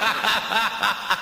ha ha ha ha ha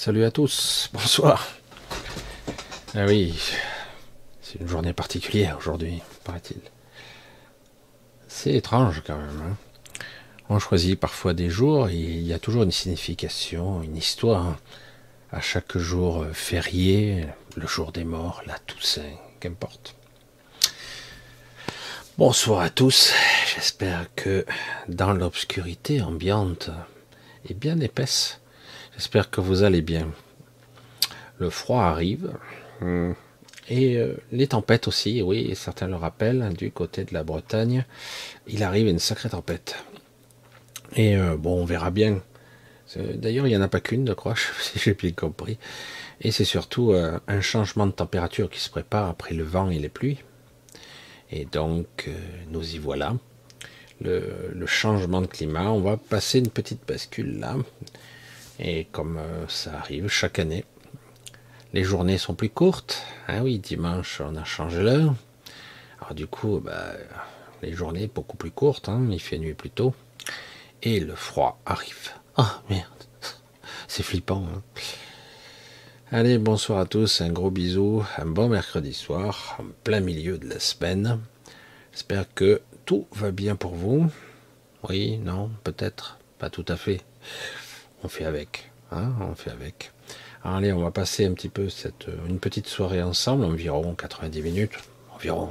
Salut à tous, bonsoir. Ah oui, c'est une journée particulière aujourd'hui, paraît-il. C'est étrange quand même. Hein. On choisit parfois des jours il y a toujours une signification, une histoire. À chaque jour férié, le jour des morts, la Toussaint, qu'importe. Bonsoir à tous, j'espère que dans l'obscurité ambiante et bien épaisse, J'espère que vous allez bien. Le froid arrive. Hmm. Et euh, les tempêtes aussi, oui, certains le rappellent, du côté de la Bretagne, il arrive une sacrée tempête. Et euh, bon, on verra bien. D'ailleurs, il n'y en a pas qu'une, je crois, si j'ai bien compris. Et c'est surtout euh, un changement de température qui se prépare après le vent et les pluies. Et donc, nous y voilà. le, changement de climat, on va passer une petite bascule là. Et comme euh, ça arrive chaque année, les journées sont plus courtes. Ah oui, dimanche, on a changé l'heure. Alors du coup, bah, les journées beaucoup plus courtes, hein, il fait nuit plus tôt. Et le froid arrive. Ah merde, c'est flippant. Hein. Allez, bonsoir à tous, un gros bisou, un bon mercredi soir, en plein milieu de la semaine. J'espère que tout va bien pour vous. Oui, non, peut-être, pas tout à fait on fait avec. Hein, on fait avec. allez, on va passer un petit peu cette, une petite soirée ensemble, environ 90 minutes. Environ.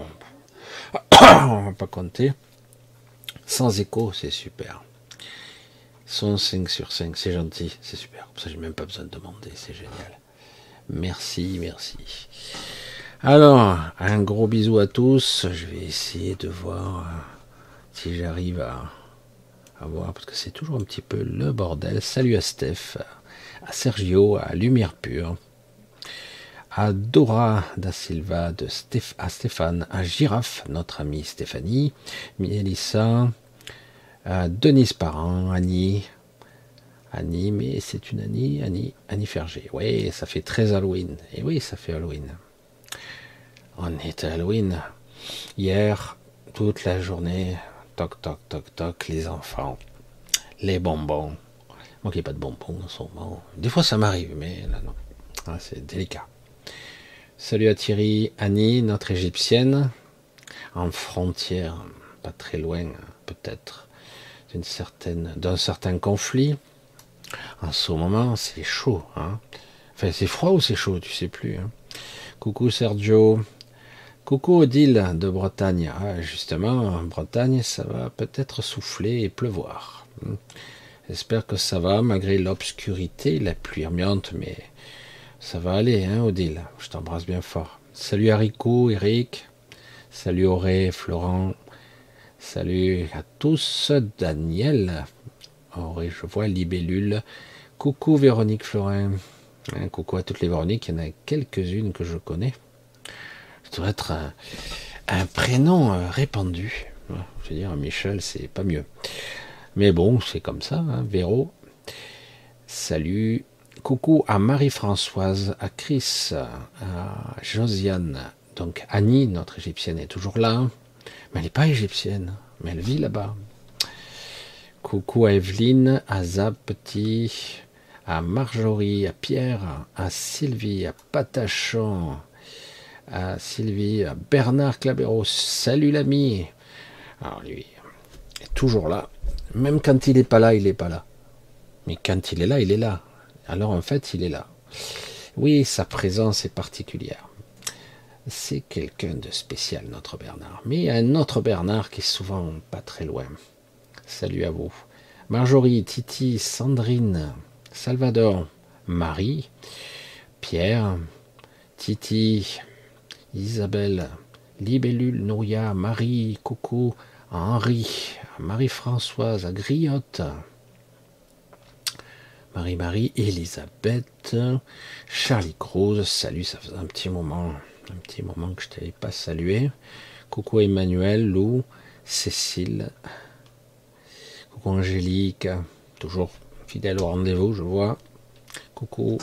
on va pas compter. Sans écho, c'est super. Son 5 sur 5, c'est gentil, c'est super. ça, j'ai même pas besoin de demander, c'est génial. Merci, merci. Alors, un gros bisou à tous. Je vais essayer de voir euh, si j'arrive à, à voir, parce que c'est toujours un petit peu le bordel. Salut à Steph, à Sergio, à Lumière Pure, à Dora da Silva, de à Stéphane, à Girafe, notre amie Stéphanie, Mélissa, à Denise Parent, Annie, Annie, mais c'est une Annie, Annie, Annie Ferger. Oui, ça fait très Halloween. Et oui, ça fait Halloween. On est Halloween. Hier, toute la journée, toc, toc, toc, toc, les enfants, les bonbons. Moi qui n'ai pas de bonbons ce moment. Des fois ça m'arrive, mais là non. Ah, c'est délicat. Salut à Thierry, Annie, notre égyptienne, en frontière, pas très loin, peut-être, d'un certain conflit. En ce moment, c'est chaud. Hein enfin, c'est froid ou c'est chaud, tu sais plus. Hein Coucou Sergio. Coucou Odile de Bretagne. Ah, justement, en Bretagne, ça va peut-être souffler et pleuvoir. J'espère que ça va, malgré l'obscurité, la pluie ambiante, mais ça va aller, hein, Odile. Je t'embrasse bien fort. Salut Haricot, Eric. Salut Auré, Florent. Salut à tous, Daniel. Auré, je vois, Libellule. Coucou Véronique Florin. Hein, coucou à toutes les Véroniques, il y en a quelques-unes que je connais. Ça doit être un, prénom euh, répandu. Je veux dire, Michel, c'est pas mieux. Mais bon, c'est comme ça, hein, Véro. Salut. Coucou à Marie-Françoise, à Chris, à Josiane. Donc Annie, notre égyptienne, est toujours là. Mais elle n'est pas égyptienne, mais elle vit là-bas. Coucou à Evelyne, à Zab Petit, à Marjorie, à Pierre, à Sylvie, à Patachon, à Sylvie, à Bernard Clabéros. Salut l'ami. Alors lui est toujours là. Même quand il n'est pas là, il n'est pas là. Mais quand il est là, il est là. Alors en fait, il est là. Oui, sa présence est particulière. C'est quelqu'un de spécial, notre Bernard. Mais il y a un autre Bernard qui est souvent pas très loin. Salut à vous. Marjorie, Titi, Sandrine, Salvador, Marie, Pierre, Titi, Isabelle, Libellule, Nouria, Marie, Coco, Henri, Marie-Françoise, Griotte, Marie-Marie, Elisabeth, Charlie Cruz, salut, ça faisait un petit moment, un petit moment que je t'avais pas salué. Coucou Emmanuel, Lou, Cécile, coucou Angélique, toujours fidèle au rendez-vous, je vois. Coucou,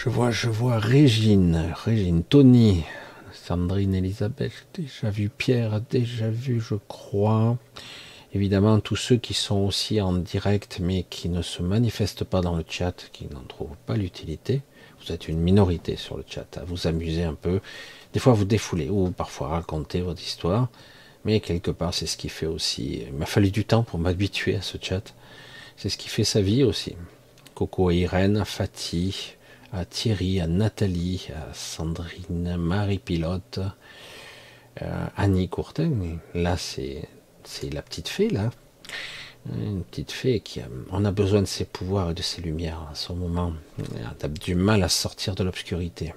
je vois, je vois Régine, Régine, Tony, Sandrine, Elisabeth, déjà vu Pierre, déjà vu, je crois. Évidemment, tous ceux qui sont aussi en direct mais qui ne se manifestent pas dans le chat, qui n'en trouvent pas l'utilité, vous êtes une minorité sur le chat, à vous amuser un peu, des fois vous défouler ou parfois raconter votre histoire, mais quelque part c'est ce qui fait aussi, il m'a fallu du temps pour m'habituer à ce chat, c'est ce qui fait sa vie aussi. Coco à Irène, Fatih, à Thierry, à Nathalie, à Sandrine, Marie Pilote, euh, Annie Courtin, là c'est la petite fée là. Une petite fée qui a, on a besoin de ses pouvoirs et de ses lumières à ce moment. Elle a du mal à sortir de l'obscurité.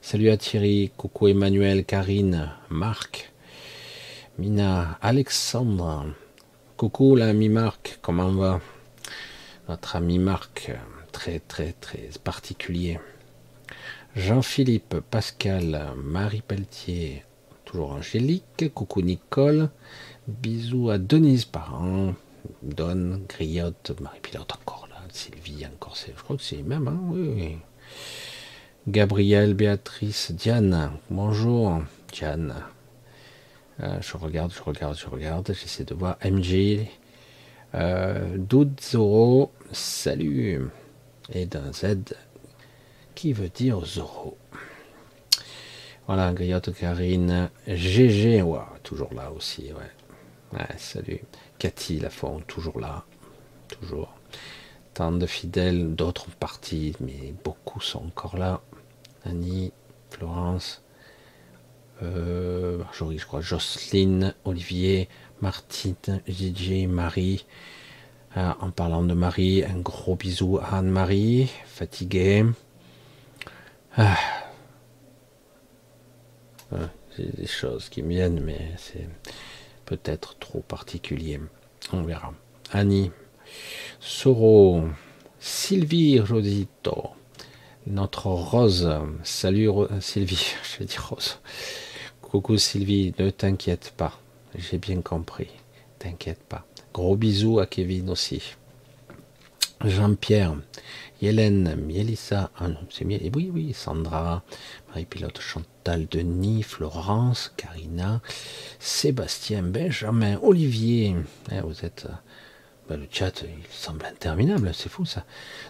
Salut à Thierry, coucou Emmanuel, Karine, Marc, Mina, Alexandre. Coucou l'ami Marc, comment va? Notre ami Marc, très très très particulier. Jean-Philippe, Pascal, Marie Pelletier, toujours Angélique, coucou Nicole, Bisous à Denise Parent, Don, Griotte, Marie-Pilote encore là, Sylvie encore, je crois que c'est même, hein, oui, Gabrielle, Béatrice, Diane, bonjour, Diane. Euh, je regarde, je regarde, je regarde, j'essaie de voir MJ, euh, salut, et d'un Z qui veut dire Zoro. Voilà, Griotte, Karine, GG, toujours là aussi, ouais salut. Cathy Lafont, toujours là. Toujours. Tant de fidèles, d'autres partis, mais beaucoup sont encore là. Annie, Florence, euh, je crois, Jocelyne, Olivier, Martine, Gigi, Marie. Ah, en parlant de Marie, un gros bisou à Anne-Marie, fatiguée. Ah. Ah, c'est des choses qui viennent, mais c'est peut-être trop particulier. On verra. Annie, Soro, Sylvie Rosito, notre Rose. Salut Sylvie, je dis Rose. Coucou Sylvie, ne t'inquiète pas, j'ai bien compris. T'inquiète pas. Gros bisous à Kevin aussi. Jean-Pierre, Hélène, Mielissa, ah c'est oui, oui, Sandra, Marie-Pilote, Chantal, Denis, Florence, Karina, Sébastien, Benjamin, Olivier. Eh, vous êtes. Ben, le chat, il semble interminable, c'est fou ça.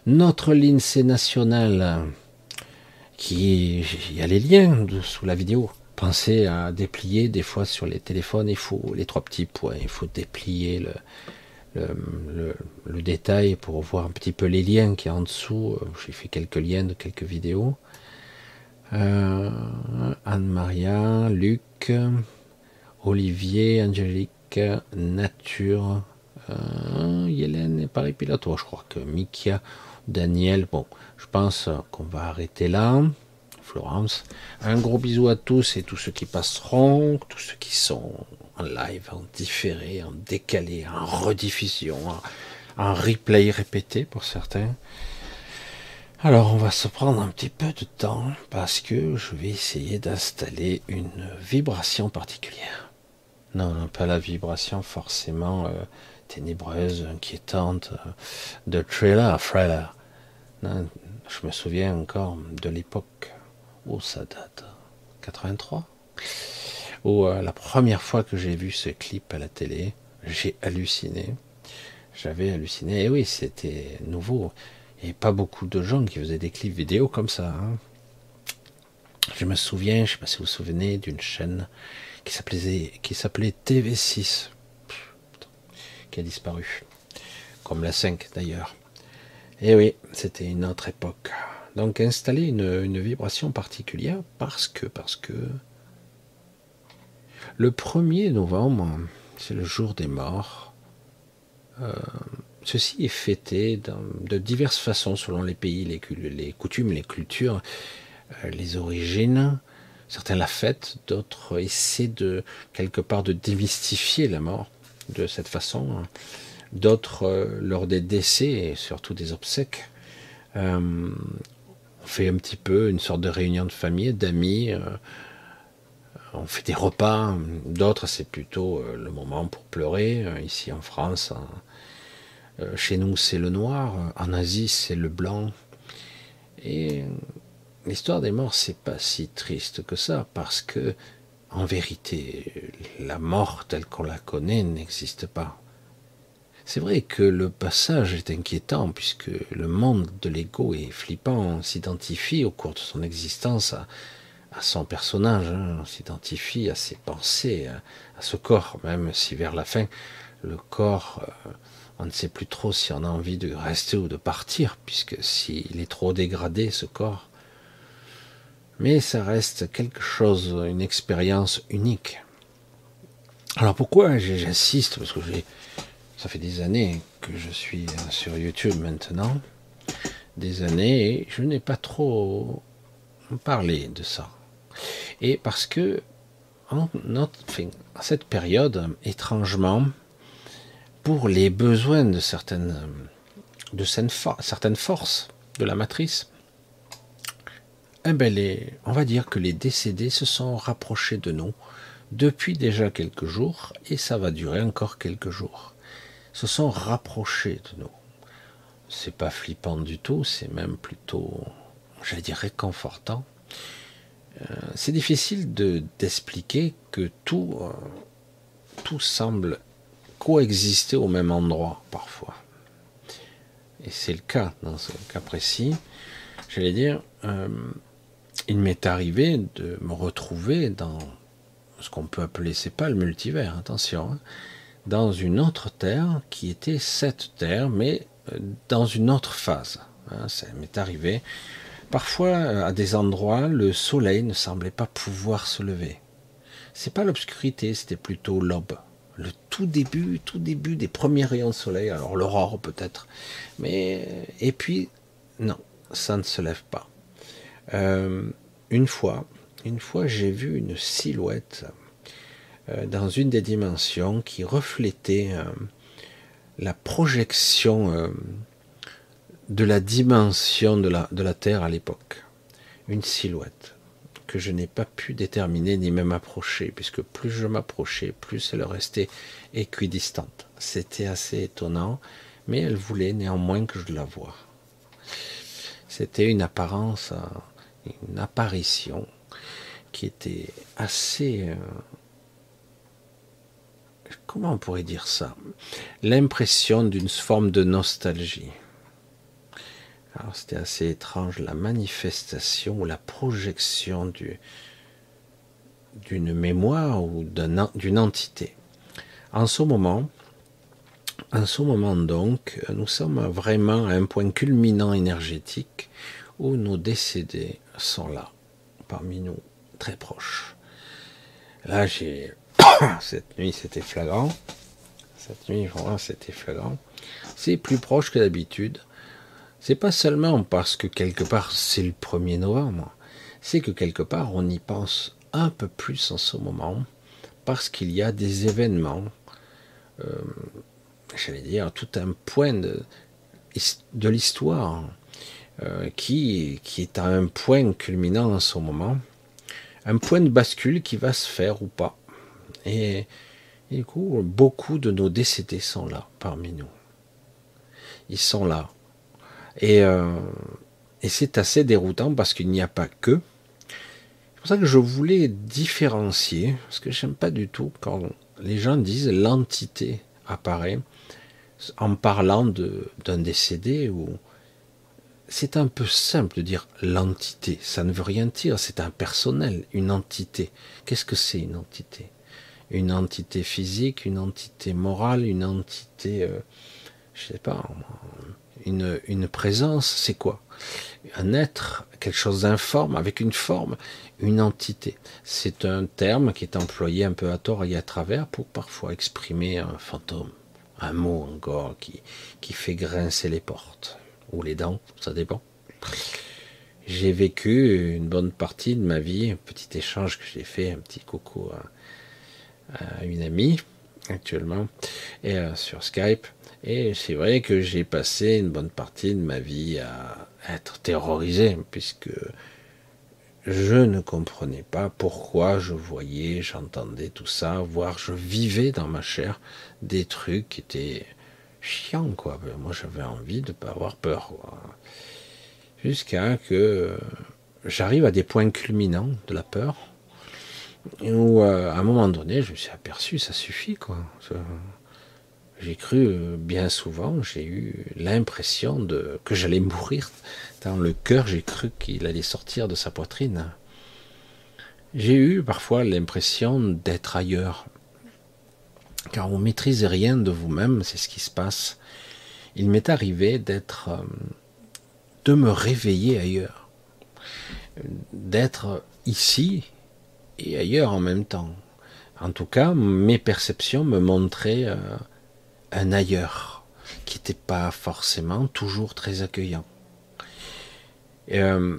Notre l'INSEE national, qui. Il y a les liens sous la vidéo. Pensez à déplier des fois sur les téléphones, il faut les trois petits points, il faut déplier le, le, détail pour voir un petit peu les liens qui en dessous. Euh, j'ai fait quelques liens de quelques vidéos. Euh, Anne-Maria, Luc, Olivier, Angélique, Nature, euh, Hélène et Paris Pilote. je crois que Mikia, Daniel. Bon, je pense qu'on va arrêter là. Un gros bisou à tous et tous ceux qui passeront, tous ceux qui sont en live, en différé, en décalé, en rediffusion, en, replay répété pour certains. Alors on va se prendre un petit peu de temps parce que je vais essayer d'installer une vibration particulière. Non, non, pas la vibration forcément euh, ténébreuse, inquiétante euh, de trailer, thriller. je me souviens encore de l'époque où ça date. 83 euh, la première fois que j'ai vu ce clip à la télé, j'ai halluciné. J'avais halluciné. Et oui, c'était nouveau. Avait pas beaucoup de gens qui faisaient des clips vidéo comme ça. Hein. Je me souviens, je sais pas si vous vous souvenez, d'une chaîne qui s'appelait, qui s'appelait TV6, qui a disparu. Comme la 5 d'ailleurs. Et oui, c'était une autre époque. Donc installer une, vibration particulière parce que, parce que le 1er novembre, c'est le jour des morts. Euh, ceci est fêté de diverses façons selon les pays, les, coutumes, les cultures, euh, les origines. Certains la fêtent, d'autres essaient de quelque part de démystifier la mort de cette façon. D'autres, euh, lors des décès et surtout des obsèques, on fait un petit peu une sorte de réunion de famille, d'amis on fait des repas, d'autres c'est plutôt euh, le moment pour pleurer. Euh, ici en France, euh, chez nous c'est le noir, en Asie c'est le blanc. Et l'histoire des morts c'est pas si triste que ça parce que en vérité la mort telle qu'on la connaît n'existe pas. C'est vrai que le passage est inquiétant puisque le monde de l'ego est flippant. On s'identifie au cours de son existence à, son personnage, hein. on s'identifie à ses pensées, à, ce corps, même si vers la fin, le corps, euh, on ne sait plus trop si on a envie de rester ou de partir, puisque s'il est trop dégradé, ce corps. Mais ça reste quelque chose, une expérience unique. Alors pourquoi j'insiste Parce que j'ai, ça fait des années que je suis sur YouTube maintenant, des années, et je n'ai pas trop parlé de ça. Et parce que en, cette période, étrangement, pour les besoins de certaines, de certaines forces de la matrice, eh ben on va dire que les décédés se sont rapprochés de nous depuis déjà quelques jours et ça va durer encore quelques jours. Se sont rapprochés de nous. C'est pas flippant du tout, c'est même plutôt, j'allais dire, réconfortant euh, c'est difficile de d'expliquer que tout, euh, tout semble coexister au même endroit parfois. Et c'est le cas dans ce cas précis. J'allais dire, euh, il m'est arrivé de me retrouver dans ce qu'on peut appeler, c'est pas le multivers, attention, hein, dans une autre terre qui était cette terre, mais dans une autre phase. Hein, ça m'est arrivé Parfois, à des endroits, le soleil ne semblait pas pouvoir se lever. C'est pas l'obscurité, c'était plutôt l'aube. Le tout début, tout début des premiers rayons de soleil, alors l'aurore peut-être. Mais, et puis, non, ça ne se lève pas. Euh, une fois, une fois, j'ai vu une silhouette euh, dans une des dimensions qui reflétait euh, la projection de la dimension de la, de la Terre à l'époque. Une silhouette que je n'ai pas pu déterminer ni même approcher, puisque plus je m'approchais, plus elle restait équidistante. C'était assez étonnant, mais elle voulait néanmoins que je la voie. C'était une apparence, une apparition qui était assez... Comment on pourrait dire ça? L'impression d'une forme de nostalgie. Alors c'était assez étrange, la manifestation ou la projection d'une mémoire ou d'une entité. En ce moment, en ce moment donc, nous sommes vraiment à un point culminant énergétique où nos décédés sont là, parmi nous, très proches. Là, j'ai cette nuit, c'était flagrant. Cette nuit, vraiment, c'était flagrant. C'est plus proche que d'habitude. C'est pas seulement parce que quelque part c'est le 1er novembre, c'est que quelque part on y pense un peu plus en ce moment parce qu'il y a des événements, euh, j'allais dire tout un point de, l'histoire euh, qui, qui est à un point culminant en ce moment, un point de bascule qui va se faire ou pas. Et, et du coup, beaucoup de nos décédés sont là parmi nous. Ils sont là. Euh, et, c'est assez déroutant parce qu'il n'y a pas que. C'est pour ça que je voulais différencier, parce que j'aime pas du tout quand les gens disent l'entité apparaît en parlant d'un décédé ou c'est un peu simple de dire l'entité. Ça ne veut rien dire. C'est un personnel, une entité. Qu'est-ce que c'est une entité? Une entité physique, une entité morale, une entité, euh, je sais pas, une, présence, c'est quoi? Un être, quelque chose d'informe, avec une forme, une entité. C'est un terme qui est employé un peu à tort et à travers pour parfois exprimer un fantôme, un mot encore qui, qui fait grincer les portes, ou les dents, ça dépend. J'ai vécu une bonne partie de ma vie, un petit échange que j'ai fait, un petit coucou une amie actuellement, et euh, sur Skype. Et c'est vrai que j'ai passé une bonne partie de ma vie à être terrorisé, puisque je ne comprenais pas pourquoi je voyais, j'entendais tout ça, voire je vivais dans ma chair des trucs qui étaient chiants, quoi. Moi, j'avais envie de pas avoir peur, Jusqu'à que j'arrive à des points culminants de la peur, où euh, à un moment donné, je me suis aperçu, ça suffit, quoi. J'ai cru euh, bien souvent, j'ai eu l'impression de que j'allais mourir. Dans le cœur, j'ai cru qu'il allait sortir de sa poitrine. J'ai eu parfois l'impression d'être ailleurs. Car vous maîtrisez rien de vous-même, c'est ce qui se passe. Il m'est arrivé d'être, euh, de me réveiller ailleurs, d'être ici et ailleurs en même temps. En tout cas, mes perceptions me montraient euh, un ailleurs qui n'était pas forcément toujours très accueillant. Euh,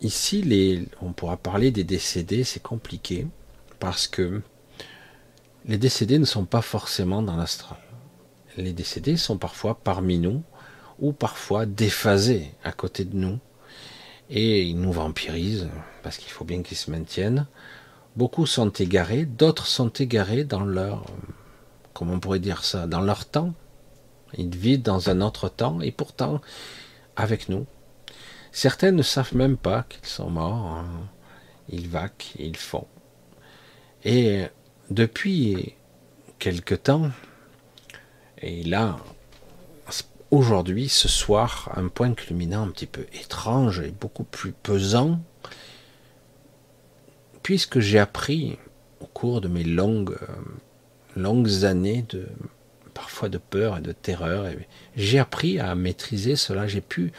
ici, on pourra parler des décédés, c'est compliqué parce que les décédés ne sont pas forcément dans l'astral. Les décédés sont parfois parmi nous ou parfois déphasés à côté de nous et ils nous vampirisent parce qu'il faut bien qu'ils se maintiennent. Beaucoup sont égarés, d'autres sont égarés dans leur comment pourrait dire ça, dans leur temps. Ils vivent dans un autre temps et pourtant avec nous. Certains ne savent même pas qu'ils sont morts. Hein. Ils vaquent, ils font. Et depuis quelque temps, et là, aujourd'hui, ce soir, un point culminant un petit peu étrange et beaucoup plus pesant, puisque j'ai appris au cours de mes longues euh, longues années de parfois de peur et de terreur. J'ai appris à maîtriser cela. J'ai pu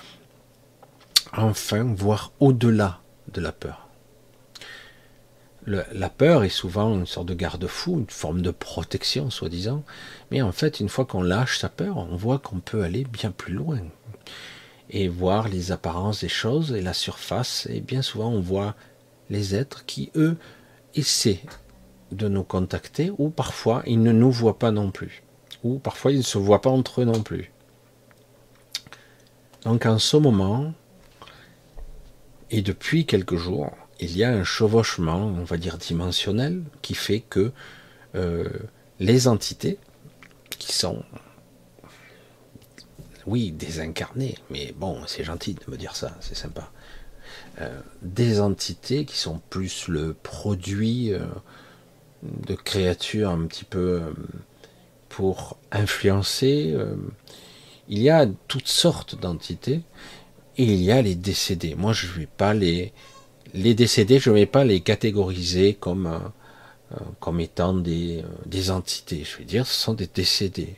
enfin voir au-delà de la peur. La peur est souvent une sorte de garde-fou, une forme de protection, soi-disant. Mais en fait, une fois qu'on lâche sa peur, on voit qu'on peut aller bien plus loin et voir les apparences des choses et la surface. Et bien souvent, on voit les êtres qui, eux, essaient de nous contacter, ou parfois ils ne nous voient pas non plus, ou parfois ils ne se voient pas entre eux non plus. Donc en ce moment, et depuis quelques jours, il y a un chevauchement, on va dire dimensionnel, qui fait que euh, les entités qui sont oui, désincarnées, mais bon, c'est gentil de me dire ça, c'est sympa. Euh, des entités qui sont plus le produit euh, de créatures un petit peu pour influencer. il y a toutes sortes d'entités et il y a les décédés. Moi, je ne vais pas les les décédés, je ne vais pas les catégoriser comme comme étant des, des entités. Je vais dire, ce sont des décédés.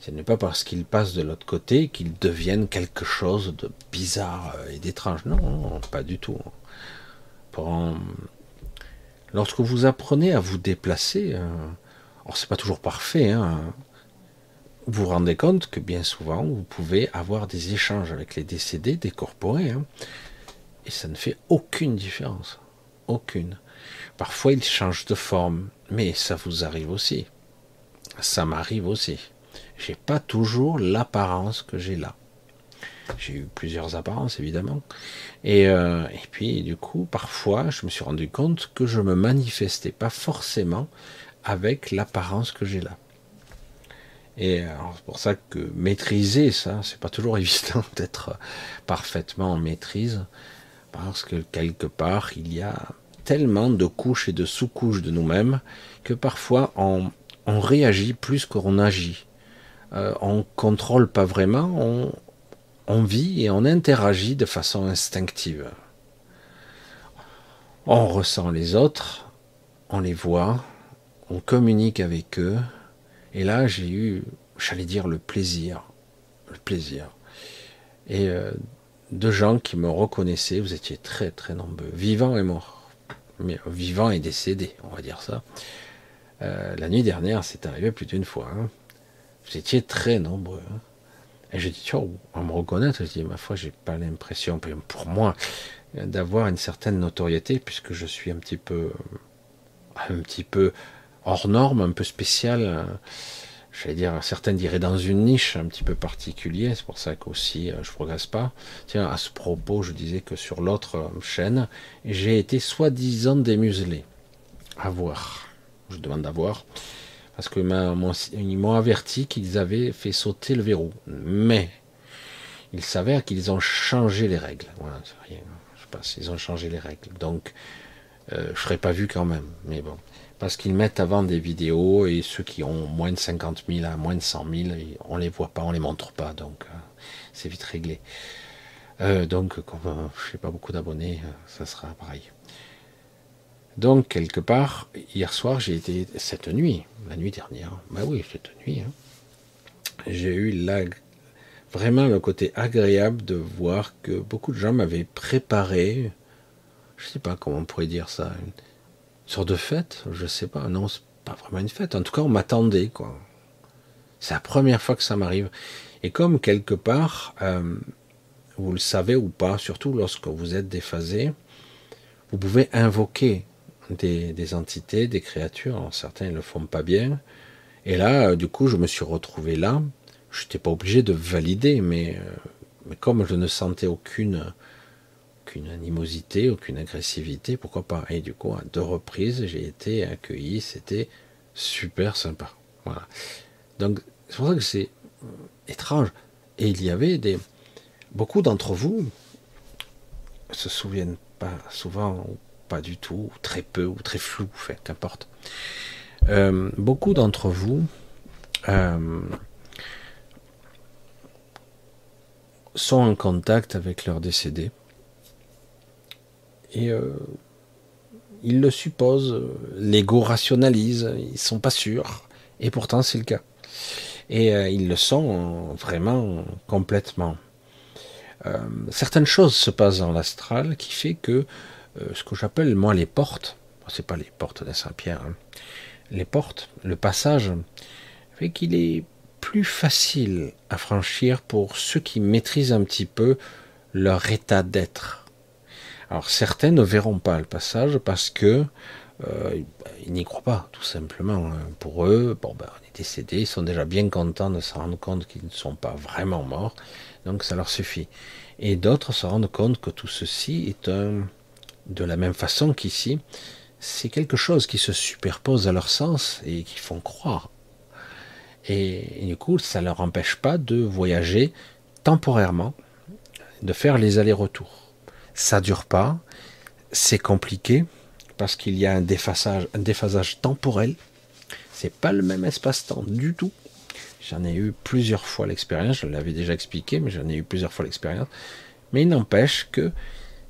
Ce n'est pas parce qu'ils passent de l'autre côté qu'ils deviennent quelque chose de bizarre et d'étrange. Non, pas du tout. Lorsque vous apprenez à vous déplacer, euh, alors c'est pas toujours parfait, hein, vous vous rendez compte que bien souvent vous pouvez avoir des échanges avec les décédés décorporés, hein, et ça ne fait aucune différence. Aucune. Parfois ils changent de forme, mais ça vous arrive aussi. Ça m'arrive aussi j'ai pas toujours l'apparence que j'ai là. J'ai eu plusieurs apparences évidemment. Et, euh, puis du coup, parfois, je me suis rendu compte que je me manifestais pas forcément avec l'apparence que j'ai là. Et c'est pour ça que maîtriser ça, c'est pas toujours évident d'être parfaitement en maîtrise, parce que quelque part il y a tellement de couches et de sous-couches de nous-mêmes que parfois on, réagit plus qu'on agit euh, on contrôle pas vraiment, on, vit et on interagit de façon instinctive. On ressent les autres, on les voit, on communique avec eux, et là j'ai eu, j'allais dire, le plaisir, le plaisir. Et euh, de gens qui me reconnaissaient, vous étiez très très nombreux, vivants et morts, mais vivants et décédés, on va dire ça. Euh, la nuit dernière, c'est arrivé plus d'une fois. Hein. Vous étiez très nombreux. Hein. Et j'ai dit, oh, on me reconnaître. Je dis, ma foi, j'ai pas l'impression, pour moi, d'avoir une certaine notoriété, puisque je suis un petit peu, un petit peu hors norme, un peu spécial. Hein. J'allais dire, certains diraient dans une niche un petit peu particulière. C'est pour ça qu'aussi euh, je progresse pas. Tiens, à ce propos, je disais que sur l'autre euh, chaîne, j'ai été soi-disant démuselé. À voir. Je demande à voir parce que ils m'ont averti qu'ils avaient fait sauter le verrou. Mais il s'avère qu'ils ont changé les règles. Voilà. Je sais pas s'ils ont changé les règles. Donc, euh, je serais pas vu quand même. Mais bon, parce qu'ils mettent avant des vidéos et ceux qui ont moins de 50 000 à moins de 100 000, on les voit pas, on les montre pas. Donc, euh, c'est vite réglé. Euh, donc, comme je n'ai pas beaucoup d'abonnés, ça sera pareil. Donc, quelque part, hier soir, j'ai été, cette nuit, la nuit dernière, bah oui, cette nuit, hein, j'ai eu vraiment le côté agréable de voir que beaucoup de gens m'avaient préparé, je ne sais pas comment on pourrait dire ça, sorte de fête, je ne sais pas, non, c'est pas vraiment une fête, en tout cas, on m'attendait, quoi. C'est la première fois que ça m'arrive. Et comme quelque part, euh, vous le savez ou pas, surtout lorsque vous êtes déphasé, vous pouvez invoquer des, entités, des créatures. certains ne le font pas bien. Et là, euh, du coup, je me suis retrouvé là. Je n'étais pas obligé de valider, euh, mais, comme je ne sentais aucune, aucune animosité, aucune agressivité, pourquoi pas Et du coup, à deux reprises, j'ai été accueilli. C'était super sympa. Voilà. Donc, c'est pour ça que c'est étrange. Et il y avait des beaucoup d'entre vous se souviennent pas souvent pas du tout, ou très peu, ou très flou, fait, qu'importe. Euh, beaucoup d'entre vous euh, sont en contact avec leurs décédés et euh, ils le supposent, l'ego rationalise, ils sont pas sûrs, et pourtant c'est le cas. Et ils le sont vraiment complètement. certaines choses se passent dans l'astral qui fait que euh, ce que j'appelle moi les portes, c'est pas les portes de Saint-Pierre, hein. les portes, le passage, fait qu'il est plus facile à franchir pour ceux qui maîtrisent un petit peu leur état d'être. Alors certains ne verront pas le passage parce que euh, n'y croient pas, tout simplement. Hein. Pour eux, bon ben on est décédé, ils sont déjà bien contents de se rendre compte qu'ils ne sont pas vraiment morts, donc ça leur suffit. Et d'autres se rendent compte que tout ceci est un, de la même façon qu'ici, c'est quelque chose qui se superpose à leur sens et qui font croire. Et, du coup, ça ne leur empêche pas de voyager temporairement, de faire les allers-retours. Ça dure pas, c'est compliqué parce qu'il y a un déphasage, un déphasage temporel. C'est pas le même espace-temps du tout. J'en ai eu plusieurs fois l'expérience, je l'avais déjà expliqué, mais j'en ai eu plusieurs fois l'expérience. Mais il n'empêche que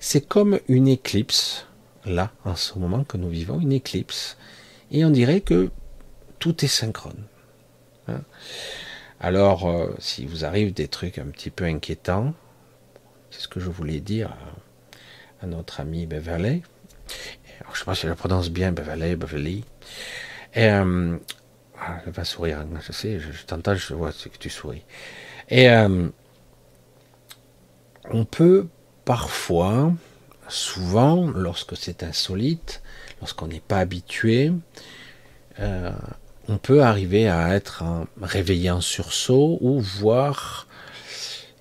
c'est comme une éclipse, là, en ce moment que nous vivons, une éclipse. Et on dirait que tout est synchrone. Hein. Alors, euh, si vous arrive des trucs un petit peu inquiétants, c'est ce que je voulais dire à, notre ami Beverley. je ne sais pas si je la prononce bien, Beverley, Beverly. Et, euh, ah, sourire, hein, je sais, je, t'entends, je vois que tu souris. Et euh, on peut parfois, souvent, lorsque c'est insolite, lorsqu'on n'est pas habitué, euh, on peut arriver à être réveillé en sursaut ou voir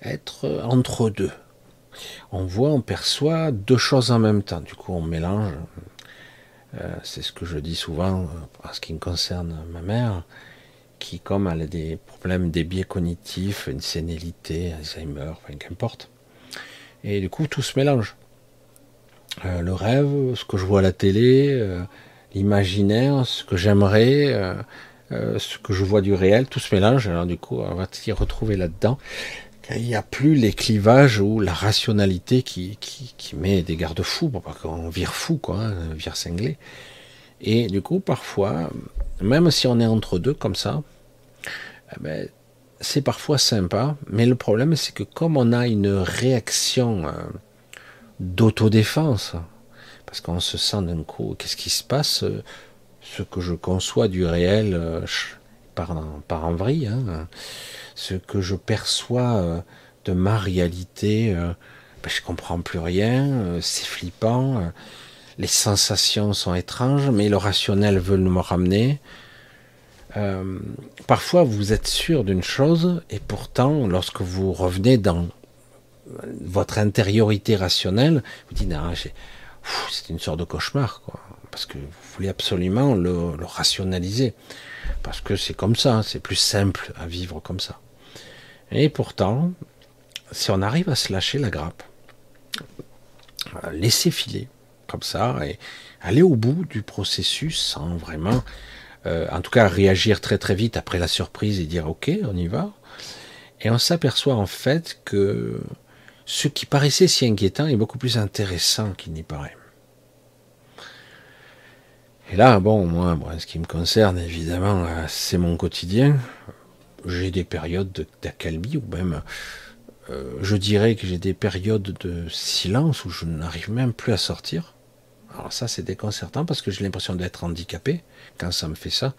être entre deux. On voit, on perçoit deux choses en même temps. Du coup, on mélange. Euh, c'est ce que je dis souvent euh, en ce qui me concerne ma mère, qui, comme elle a des problèmes des biais cognitifs, une sénilité, Alzheimer, enfin, qu'importe. Et du coup, tout se mélange. le rêve, ce que je vois à la télé, l'imaginaire, ce que j'aimerais, euh, euh, ce que je vois du réel, tout se mélange. Alors du coup, on va s'y retrouver là-dedans. Il n'y a plus les clivages ou la rationalité qui, met des garde-fous qu'on vire fou, quoi, hein, vire cinglé. Et du coup, parfois, même si on est entre deux comme ça, eh ben, c'est parfois sympa, mais le problème c'est que comme on a une réaction euh, d'autodéfense, parce qu'on se sent d'un coup, qu'est-ce qui se passe euh, Ce que je conçois du réel euh, par, en vrille, hein, ce que je perçois euh, de ma réalité, ben, je comprends plus rien, c'est flippant, les sensations sont étranges, mais le rationnel veut me ramener. parfois, vous êtes sûr d'une chose, et pourtant, lorsque vous revenez dans votre intériorité rationnelle, vous dites, c'est une sorte de cauchemar. Parce que vous voulez absolument le, rationaliser. Parce que c'est comme ça, c'est plus simple à vivre comme ça. Et pourtant, si on arrive à se lâcher la grappe, laisser filer, comme ça, et aller au bout du processus sans vraiment, euh, en tout cas, réagir très très vite après la surprise et dire ok, on y va. Et on s'aperçoit en fait que ce qui paraissait si inquiétant est beaucoup plus intéressant qu'il n'y paraît. Et là, bon, moi, ce qui me concerne, évidemment, c'est mon quotidien. J'ai des périodes d'accalmie, ou même, euh, je dirais que j'ai des périodes de silence où je n'arrive même plus à sortir. Alors ça, c'est déconcertant parce que j'ai l'impression d'être handicapé quand ça me fait ça.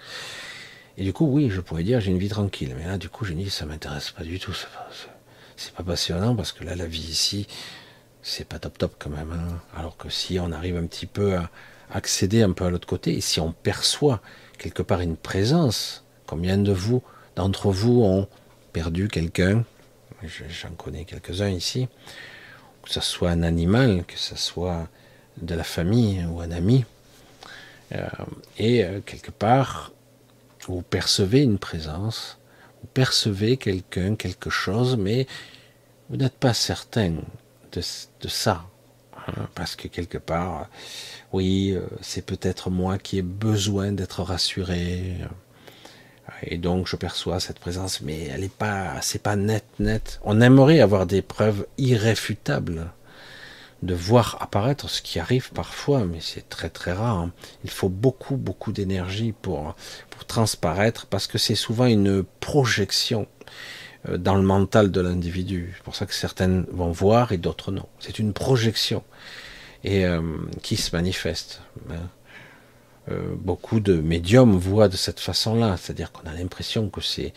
Et du coup, oui, je pourrais dire j'ai une vie tranquille. Mais là, du coup, je dis, ça m'intéresse pas du tout. C'est pas passionnant parce que là, la vie ici, c'est pas top top quand même. Hein. Alors que si on arrive un petit peu à, accéder un peu à l'autre côté, et si on perçoit quelque part une présence, combien de vous, d'entre vous ont perdu quelqu'un, j'en connais quelques-uns ici, que ce soit un animal, que ce soit de la famille ou un ami, euh, et euh, quelque part, vous percevez une présence, vous percevez quelqu'un, quelque chose, mais vous n'êtes pas certain de, ça, parce que quelque part, oui, euh, c'est peut-être moi qui ai besoin d'être rassuré. Et donc je perçois cette présence, mais elle n'est pas, c'est pas net, net. On aimerait avoir des preuves irréfutables de voir apparaître ce qui arrive parfois, mais c'est très très rare. Il faut beaucoup beaucoup d'énergie pour pour transparaître parce que c'est souvent une projection euh, dans le mental de l'individu. C'est pour ça que certaines vont voir et d'autres non. C'est une projection et euh, qui se manifeste. Hein. Euh, beaucoup de médiums voient de cette façon-là, c'est-à-dire qu'on a l'impression que c'est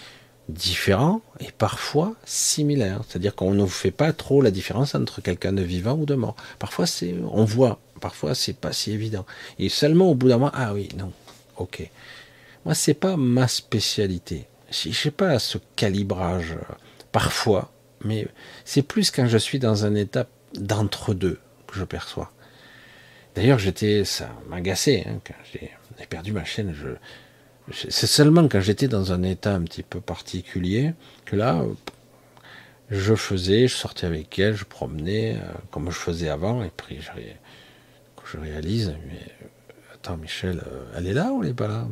différent et parfois similaire, c'est-à-dire qu'on ne fait pas trop la différence entre quelqu'un de vivant ou de mort. Parfois on voit, parfois c'est pas si évident. Et seulement au bout d'un moment, ah oui, non, ok. Moi c'est pas ma spécialité. Je sais pas ce calibrage parfois, mais c'est plus quand je suis dans un état d'entre deux je perçois. D'ailleurs, j'étais, ça m'agaçait hein, quand j'ai perdu ma chaîne. C'est seulement quand j'étais dans un état un petit peu particulier que là, je faisais, je sortais avec elle, je promenais, euh, comme je faisais avant, et puis je, je réalise, mais attends Michel, euh, elle est là ou elle n'est pas là?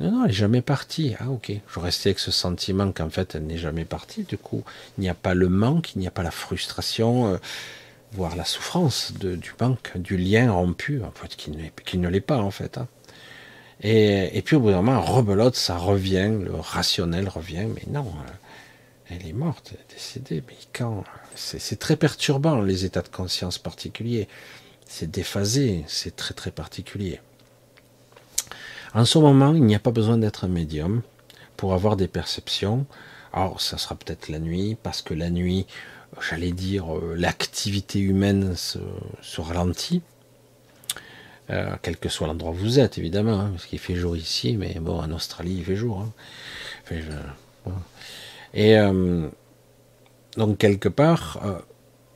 Non, non, elle n'est jamais partie. Ah ok, je restais avec ce sentiment qu'en fait elle n'est jamais partie, du coup il n'y a pas le manque, il n'y a pas la frustration, euh, voire la souffrance du manque, du lien rompu, en fait, qui, ne l'est pas en fait. Hein. Et, puis au bout d'un moment, rebelote, ça revient, le rationnel revient, mais non, elle est morte, elle est décédée. Mais quand C'est très perturbant, les états de conscience particuliers. C'est déphasé, c'est très très particulier. En ce moment, il n'y a pas besoin d'être un médium pour avoir des perceptions. Alors, ça sera peut-être la nuit, parce que la nuit, j'allais dire, euh, l'activité humaine se, ralentit. Euh, quel que soit l'endroit où vous êtes, évidemment, hein, parce qu'il fait jour ici, mais bon, en Australie, il fait jour. Hein. Et euh, donc quelque part,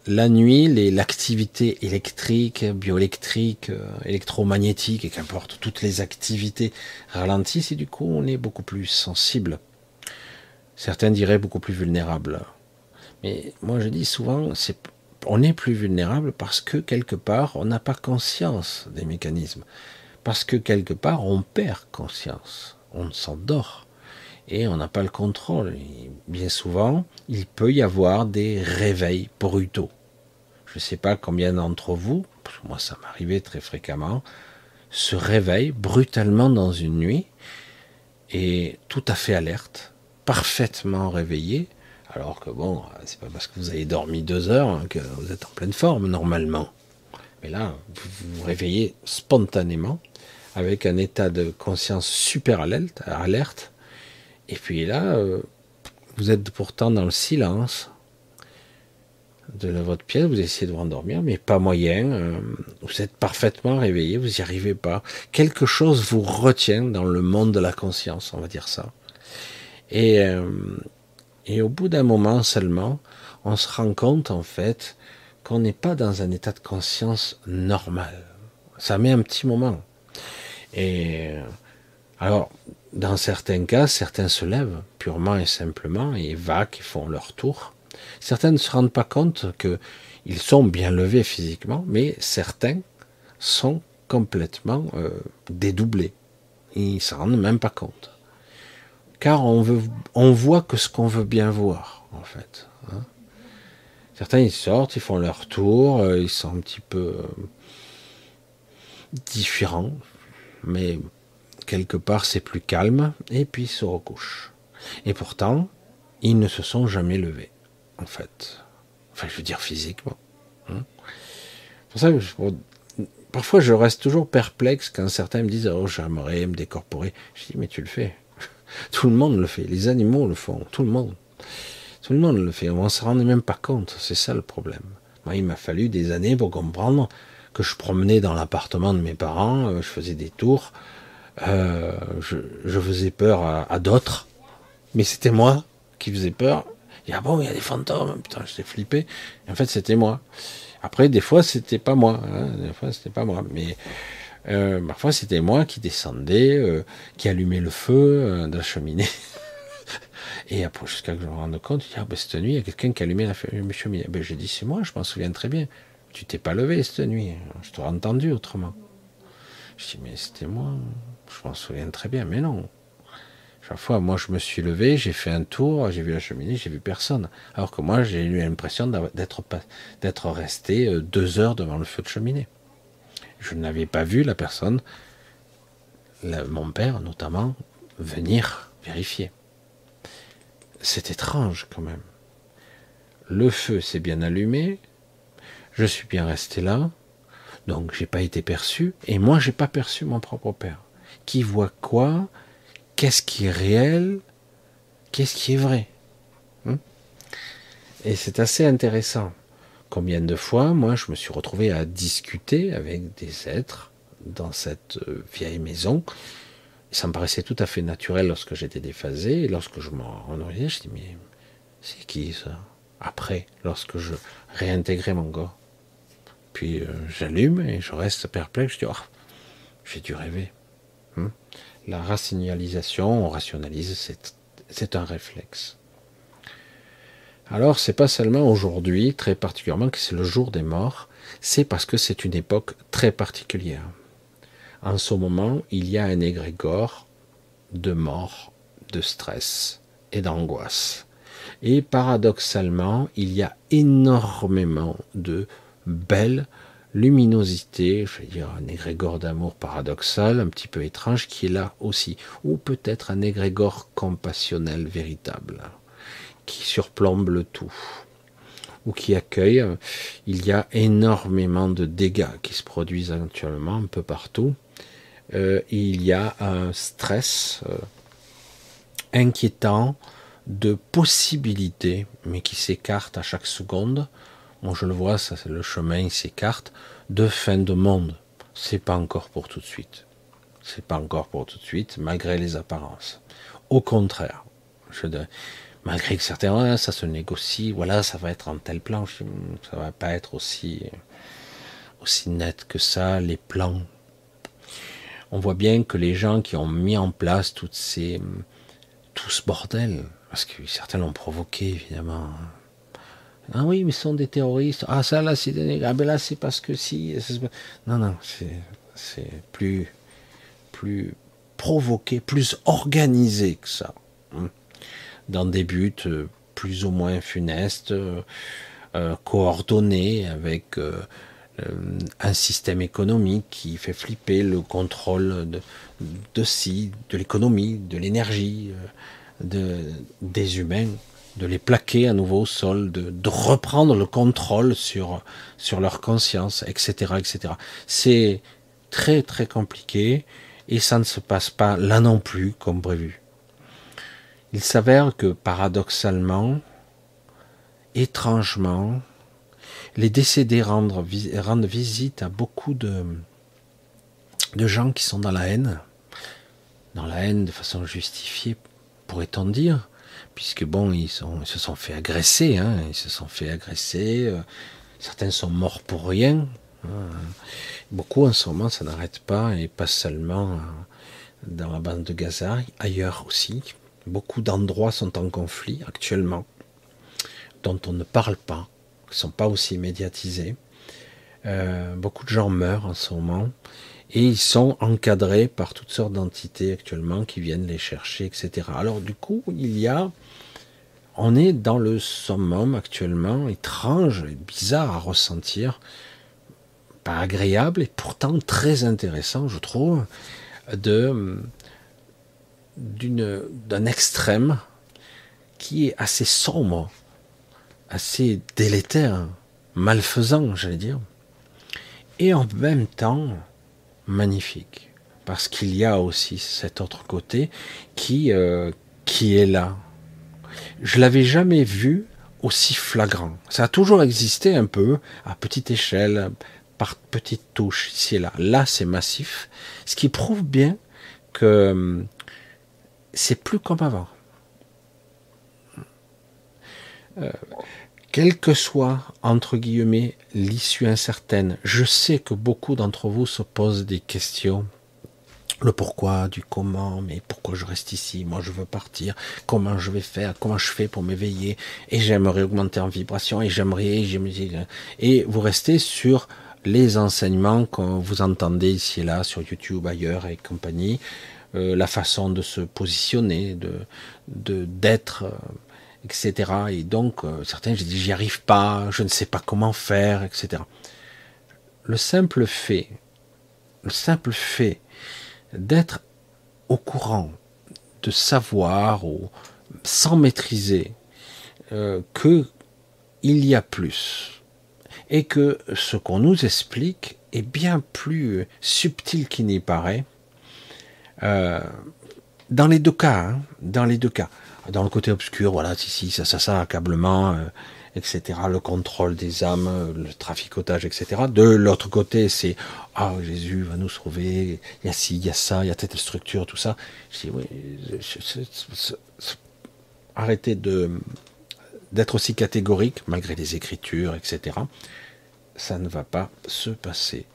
la nuit, l'activité électrique, bioélectrique, euh, électromagnétique, et qu'importe, toutes les activités ralentissent et du coup on est beaucoup plus sensible. Certains diraient beaucoup plus vulnérable. Mais moi je dis souvent, on est plus vulnérable parce que quelque part on n'a pas conscience des mécanismes. Parce que quelque part on perd conscience, on s'endort et on n'a pas le contrôle. bien souvent, il peut y avoir des réveils brutaux. Je ne sais pas combien d'entre vous, moi ça m'arrivait très fréquemment, se réveillent brutalement dans une nuit et tout à fait alerte, parfaitement réveillé, alors que bon, c'est pas parce que vous avez dormi deux heures hein, que vous êtes en pleine forme normalement. Mais là, vous vous réveillez spontanément avec un état de conscience super alerte, alerte et puis là, euh, vous êtes pourtant dans le silence de votre pièce, vous essayez de vous endormir, mais pas moyen. Euh, vous êtes parfaitement réveillé, vous n'y arrivez pas. Quelque chose vous retient dans le monde de la conscience, on va dire ça. Et, euh, et au bout d'un moment seulement, on se rend compte en fait qu'on n'est pas dans un état de conscience normal. Ça met un petit moment. Et alors, dans certains cas, certains se lèvent purement et simplement et vaquent font leur tour. Certains ne se rendent pas compte qu'ils sont bien levés physiquement, mais certains sont complètement euh, dédoublés. Ils ne s'en rendent même pas compte. Car on, veut, voit que ce qu'on veut bien voir, en fait. Hein. Certains, ils sortent, ils font leur tour, euh, ils sont un petit peu euh, différents, mais quelque part c'est plus calme, et puis se recouchent. Et pourtant, ils ne se sont jamais levés, en fait. Enfin, je veux dire physiquement. Hein. Pour ça, parfois je reste toujours perplexe quand certains me disent Oh, j'aimerais me décorporer. Je dis Mais tu le fais. tout le monde le fait. Les animaux le font. Tout le monde. Tout le monde le fait. On ne se rendait même pas compte. C'est ça le problème. Moi, il m'a fallu des années pour comprendre que je promenais dans l'appartement de mes parents, euh, je faisais des tours, euh, je, faisais peur à, d'autres, mais c'était moi qui faisais peur. Et ah bon, il y a des fantômes, putain, j'étais flippé. en fait, c'était moi. Après, des fois, c'était pas moi. Hein, des fois, c'était pas moi. Mais euh, parfois, c'était moi qui descendais, euh, qui allumais le feu de la cheminée. Et après, jusqu'à que je me rende compte, je dis, ah, ben, cette nuit, il y a quelqu'un qui allumait la cheminée. Ben, j'ai dit, c'est moi, je m'en souviens très bien. Tu t'es pas levé cette nuit. Je t'aurais entendu autrement. Je dis, mais c'était moi. Je m'en souviens très bien, mais non. Chaque fois, moi, je me suis levé, j'ai fait un tour, j'ai vu la cheminée, j'ai vu personne. Alors que moi, j'ai eu l'impression d'être, resté euh, deux heures devant le feu de cheminée. Je n'avais pas vu la personne, mon père notamment, venir vérifier. C'est étrange quand même. Le feu s'est bien allumé, je suis bien resté là, donc j'ai pas été perçu, et moi j'ai pas perçu mon propre père qui voit quoi, qu'est-ce qui est réel, qu'est-ce qui est vrai? Hmm? Et c'est assez intéressant. Combien de fois, moi, je me suis retrouvé à discuter avec des êtres dans cette euh, vieille maison. ça me paraissait tout à fait naturel lorsque j'étais déphasé. Et lorsque je m'en rendais, je dis, mais c'est qui ça? Après, lorsque je réintégrais mon corps. Puis euh, j'allume et je reste perplexe. Je dis, oh, j'ai dû rêver. Hmm? La rationalisation, on rationalise, c'est un réflexe. Alors, c'est pas seulement aujourd'hui, très particulièrement, que c'est le jour des morts, c'est parce que c'est une époque très particulière. En ce moment, il y a un égrégore de mort, de stress et d'angoisse. Et paradoxalement, il y a énormément de belles luminosité, je vais dire un égrégore d'amour paradoxal, un petit peu étrange, qui est là aussi. Ou peut-être un égrégore compassionnel véritable, qui surplombe le tout. Ou qui accueille. Il y a énormément de dégâts qui se produisent actuellement un peu partout. Euh, il y a un stress euh, inquiétant de possibilités, mais qui s'écarte à chaque seconde. Moi, je le vois, ça, c'est le chemin s'écarte de fin de monde. C'est pas encore pour tout de suite. C'est pas encore pour tout de suite, malgré les apparences. Au contraire, je, malgré que certains, ça se négocie, voilà, ça va être en tel plan, ça va pas être aussi, aussi net que ça, les plans on voit bien que les gens qui ont mis en place toutes ces, tout ce bordel, parce que certains l'ont provoqué évidemment. Ah oui, mais ce sont des terroristes. Ah ça là c'est ah ben là c'est parce que si. Non non, c'est plus plus provoqué, plus organisé que ça, hein. dans des buts euh, plus ou moins funestes, euh, euh, coordonnés avec un système économique qui fait flipper le contrôle de, de si, de l'économie, de l'énergie, de, des humains, de les plaquer à nouveau au sol, de, reprendre le contrôle sur, sur leur conscience, etc. etc. C'est très très compliqué et ça ne se passe pas là non plus comme prévu. Il s'avère que paradoxalement, étrangement, les décédés rendent, visite à beaucoup de, de gens qui sont dans la haine, dans la haine de façon justifiée, pourrait-on dire, puisque bon, ils, se sont fait agresser, hein, ils se sont fait agresser, euh, certains sont morts pour rien. Hein. Beaucoup en ce moment, ça n'arrête pas, et pas seulement euh, dans la bande de Gaza, ailleurs aussi. Beaucoup d'endroits sont en conflit actuellement, dont on ne parle pas, ne sont pas aussi médiatisés. Euh, beaucoup de gens meurent en ce moment et ils sont encadrés par toutes sortes d'entités actuellement qui viennent les chercher, etc. Alors du coup, il y a, on est dans le summum actuellement étrange et bizarre à ressentir, pas agréable et pourtant très intéressant, je trouve, de d'une d'un extrême qui est assez sombre assez délétère, malfaisant, j'allais dire, et en même temps magnifique, parce qu'il y a aussi cet autre côté qui, euh, qui est là. Je l'avais jamais vu aussi flagrant. Ça a toujours existé un peu à petite échelle, par petites touches ici et là. Là, c'est massif, ce qui prouve bien que hum, c'est plus comme avant. Euh, quelle que soit, entre guillemets, l'issue incertaine, je sais que beaucoup d'entre vous se posent des questions. Le pourquoi, du comment, mais pourquoi je reste ici, moi je veux partir, comment je vais faire, comment je fais pour m'éveiller, et j'aimerais augmenter en vibration, et j'aimerais, et vous restez sur les enseignements que vous entendez ici et là, sur YouTube, ailleurs et compagnie, euh, la façon de se positionner, de d'être, euh, etc. Et donc, euh, certains, j'ai dit, j'y arrive pas, je ne sais pas comment faire, etc. Le simple fait, le simple fait d'être au courant, de savoir, ou sans maîtriser, euh, que il y a plus, et que ce qu'on nous explique est bien plus subtil qu'il n'y paraît, euh, dans les deux cas, hein, dans les deux cas dans le côté obscur, voilà, si, si, ça, ça, ça, accablement, euh, etc., le contrôle des âmes, le traficotage, etc. De l'autre côté, c'est ah Jésus va nous sauver, il y a ci, il y a ça, il y a telle structure, tout ça. Je dis oui, arrêtez de d'être aussi catégorique malgré les écritures, etc. Ça ne va pas se passer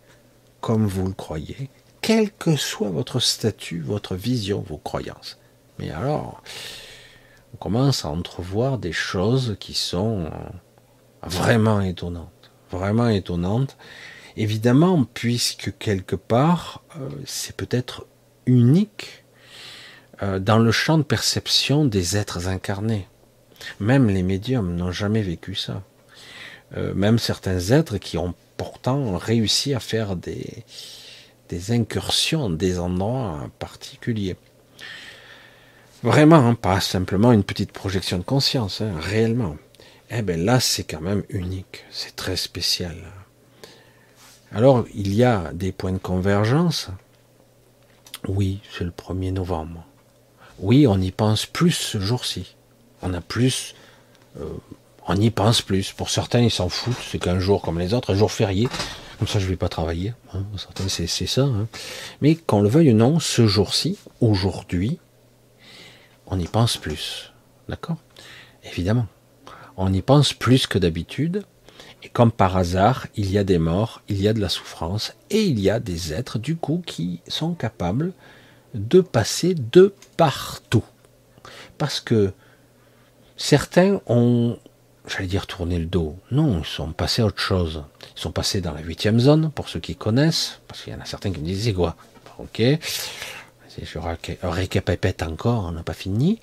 comme vous le croyez, quel que soit votre statut, votre vision, vos croyances. Mais alors, on commence à entrevoir des choses qui sont vraiment étonnantes, vraiment étonnantes. Évidemment, puisque quelque part, euh, c'est peut-être unique euh, dans le champ de perception des êtres incarnés. Même les médiums n'ont jamais vécu ça. Euh, même certains êtres qui ont pourtant réussi à faire des, des incursions, des endroits particuliers. Vraiment, hein, pas simplement une petite projection de conscience, hein, réellement. Eh bien là, c'est quand même unique, c'est très spécial. Alors, il y a des points de convergence. Oui, c'est le 1er novembre. Oui, on y pense plus ce jour-ci. On a plus euh, on y pense plus. Pour certains, ils s'en foutent, c'est qu'un jour comme les autres, un jour férié. Comme ça, je ne vais pas travailler. Hein. certains, c'est, ça. Hein. Mais qu'on le veuille ou non, ce jour-ci, aujourd'hui, on y pense plus. D'accord? Évidemment. On y pense plus que d'habitude. Et comme par hasard, il y a des morts, il y a de la souffrance, et il y a des êtres, du coup, qui sont capables de passer de partout. Parce que certains ont j'allais dire tourner le dos. Non, ils sont passés à autre chose. Ils sont passés dans la huitième zone, pour ceux qui connaissent, parce qu'il y en a certains qui me disent, quoi? Ok, je récapépète encore, on n'a pas fini.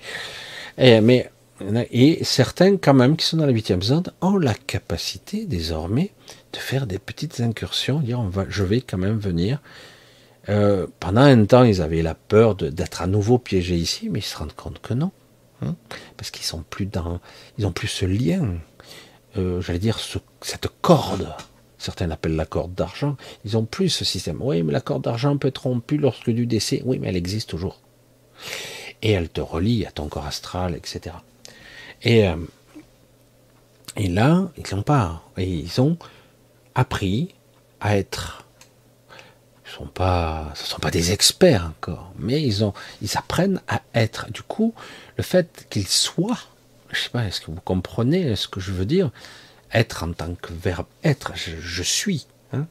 Et, certains, quand même, qui sont dans la huitième zone, ont la capacité, désormais, de faire des petites incursions, dire, je vais quand même venir. Euh, pendant un temps, ils avaient la peur d'être à nouveau piégés ici, mais ils se rendent compte que non. Hein, parce qu'ils sont plus ils ont plus ce lien, euh, j'allais dire cette corde. Certains l'appellent la corde d'argent. Ils ont plus ce système. Oui, mais la corde d'argent peut être rompue lorsque du décès. Oui, mais elle existe toujours. Et elle te relie à ton corps astral, etc. Et, euh, et là, ils n'ont pas. Et ils ont appris à être sont pas, ce sont pas des experts encore, mais ils ont, ils apprennent à être. Du coup, le fait qu'ils soient, je sais pas, est-ce que vous comprenez ce que je veux dire? Être en tant que verbe être, je, suis, hein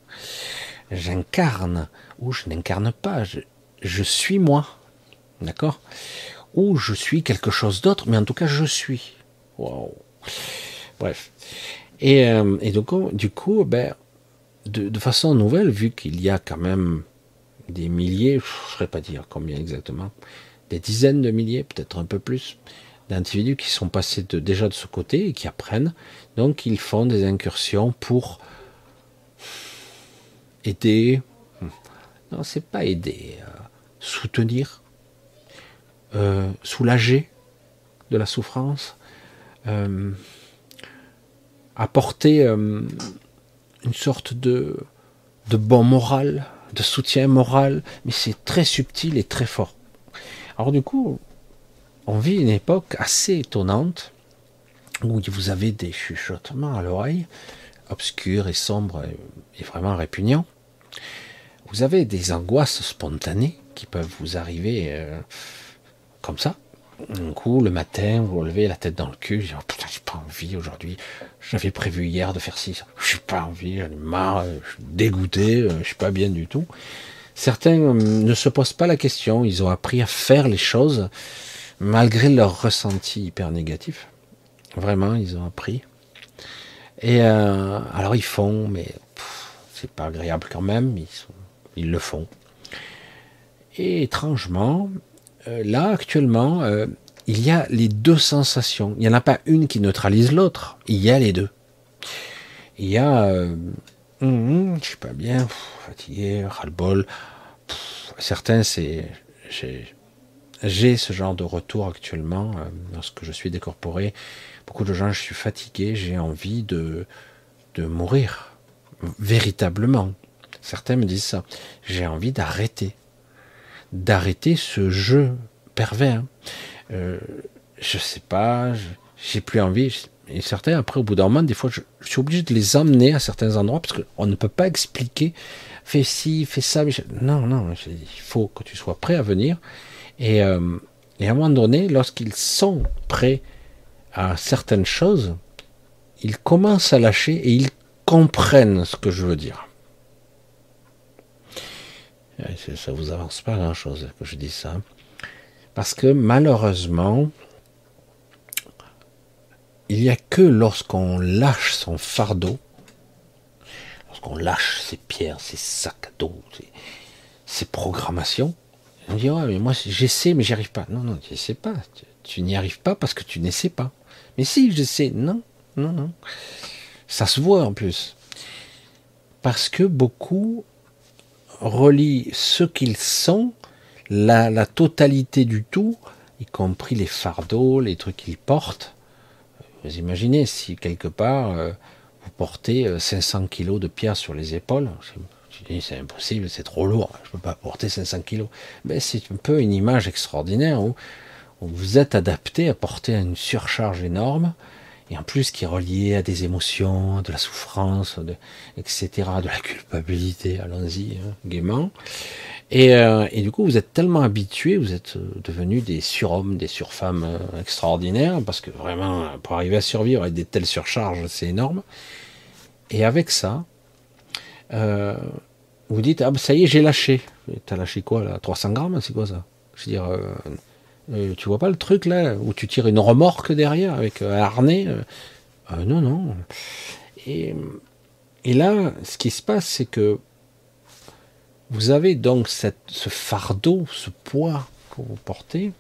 j'incarne ou je n'incarne pas, je, suis moi, d'accord? Ou je suis quelque chose d'autre, mais en tout cas je suis. Wow. Bref. Et, euh, donc, du coup, ben, de, façon nouvelle, vu qu'il y a quand même des milliers, je ne saurais pas dire combien exactement, des dizaines de milliers, peut-être un peu plus, d'individus qui sont passés déjà de ce côté et qui apprennent. Donc ils font des incursions pour aider, non c'est pas aider, euh, soutenir, euh, soulager de la souffrance, euh, apporter une sorte de, de bon moral, de soutien moral, mais c'est très subtil et très fort. Alors du coup, on vit une époque assez étonnante où vous avez des chuchotements à l'oreille, obscurs et sombres et vraiment répugnants. Vous avez des angoisses spontanées qui peuvent vous arriver euh, comme ça, un coup, le matin, vous vous levez la tête dans le cul, je oh, putain, j'ai pas envie aujourd'hui. J'avais prévu hier de faire ci, j'ai pas envie, j'en ai marre, je suis dégoûté, euh, je suis pas bien du tout. Certains euh, ne se posent pas la question, ils ont appris à faire les choses malgré leur ressenti hyper négatif. Vraiment, ils ont appris. Et euh, alors ils font, mais c'est pas agréable quand même, ils, le font. Et étrangement, euh, là, actuellement, euh, il y a les deux sensations. Il n'y en a pas une qui neutralise l'autre. Il y a les deux. Il y a, hum, hum, je suis pas bien, fatigué, ras-le-bol. Certains, c'est, j'ai ce genre de retour actuellement lorsque je suis décorporé. Beaucoup de gens, je suis fatigué, j'ai envie de, de mourir, véritablement. Certains me disent ça. J'ai envie d'arrêter d'arrêter ce jeu pervers. Euh, je sais pas, j'ai plus envie. Et certains, après, au bout d'un moment, des fois, je, suis obligé de les emmener à certains endroits parce qu'on ne peut pas expliquer. Fais ci, fais ça. non, non, il faut que tu sois prêt à venir. Et, euh, et à un moment donné, lorsqu'ils sont prêts à certaines choses, ils commencent à lâcher et ils comprennent ce que je veux dire. Ça vous avance pas grand chose que je dis ça. Parce que malheureusement, il n'y a que lorsqu'on lâche son fardeau, lorsqu'on lâche ses pierres, ses sacs à dos, ses, programmations, on dit mais moi j'essaie mais j'y arrive pas. Non, non, tu sais pas. Tu, n'y arrives pas parce que tu n'essaies pas. Mais si, j'essaie. Non, non, non. Ça se voit en plus. Parce que beaucoup relient ce qu'ils sont, la, totalité du tout, y compris les fardeaux, les trucs qu'ils portent. Vous imaginez si quelque part euh, vous portez 500 euh, kilos de pierre sur les épaules, c'est impossible, c'est trop lourd, je ne peux pas porter 500 kilos. Mais c'est un peu une image extraordinaire où, vous êtes adapté à porter une surcharge énorme, et en plus qui est reliée à des émotions, de la souffrance, etc., de la culpabilité, allons-y, hein, gaiement. Euh, et, du coup, vous êtes tellement habitué, vous êtes euh, devenus des surhommes, des surfemmes euh, extraordinaires, parce que vraiment, pour arriver à survivre avec des telles surcharges, c'est énorme. Et avec ça, vous dites, ah ben ça y est, j'ai lâché. T'as lâché quoi là? 300 grammes C'est quoi ça? Je veux dire, tu vois pas le truc là, où tu tires une remorque derrière avec un harnais Non, non. Et, et là, ce qui se passe, c'est que vous avez donc ce fardeau, ce poids que vous portez,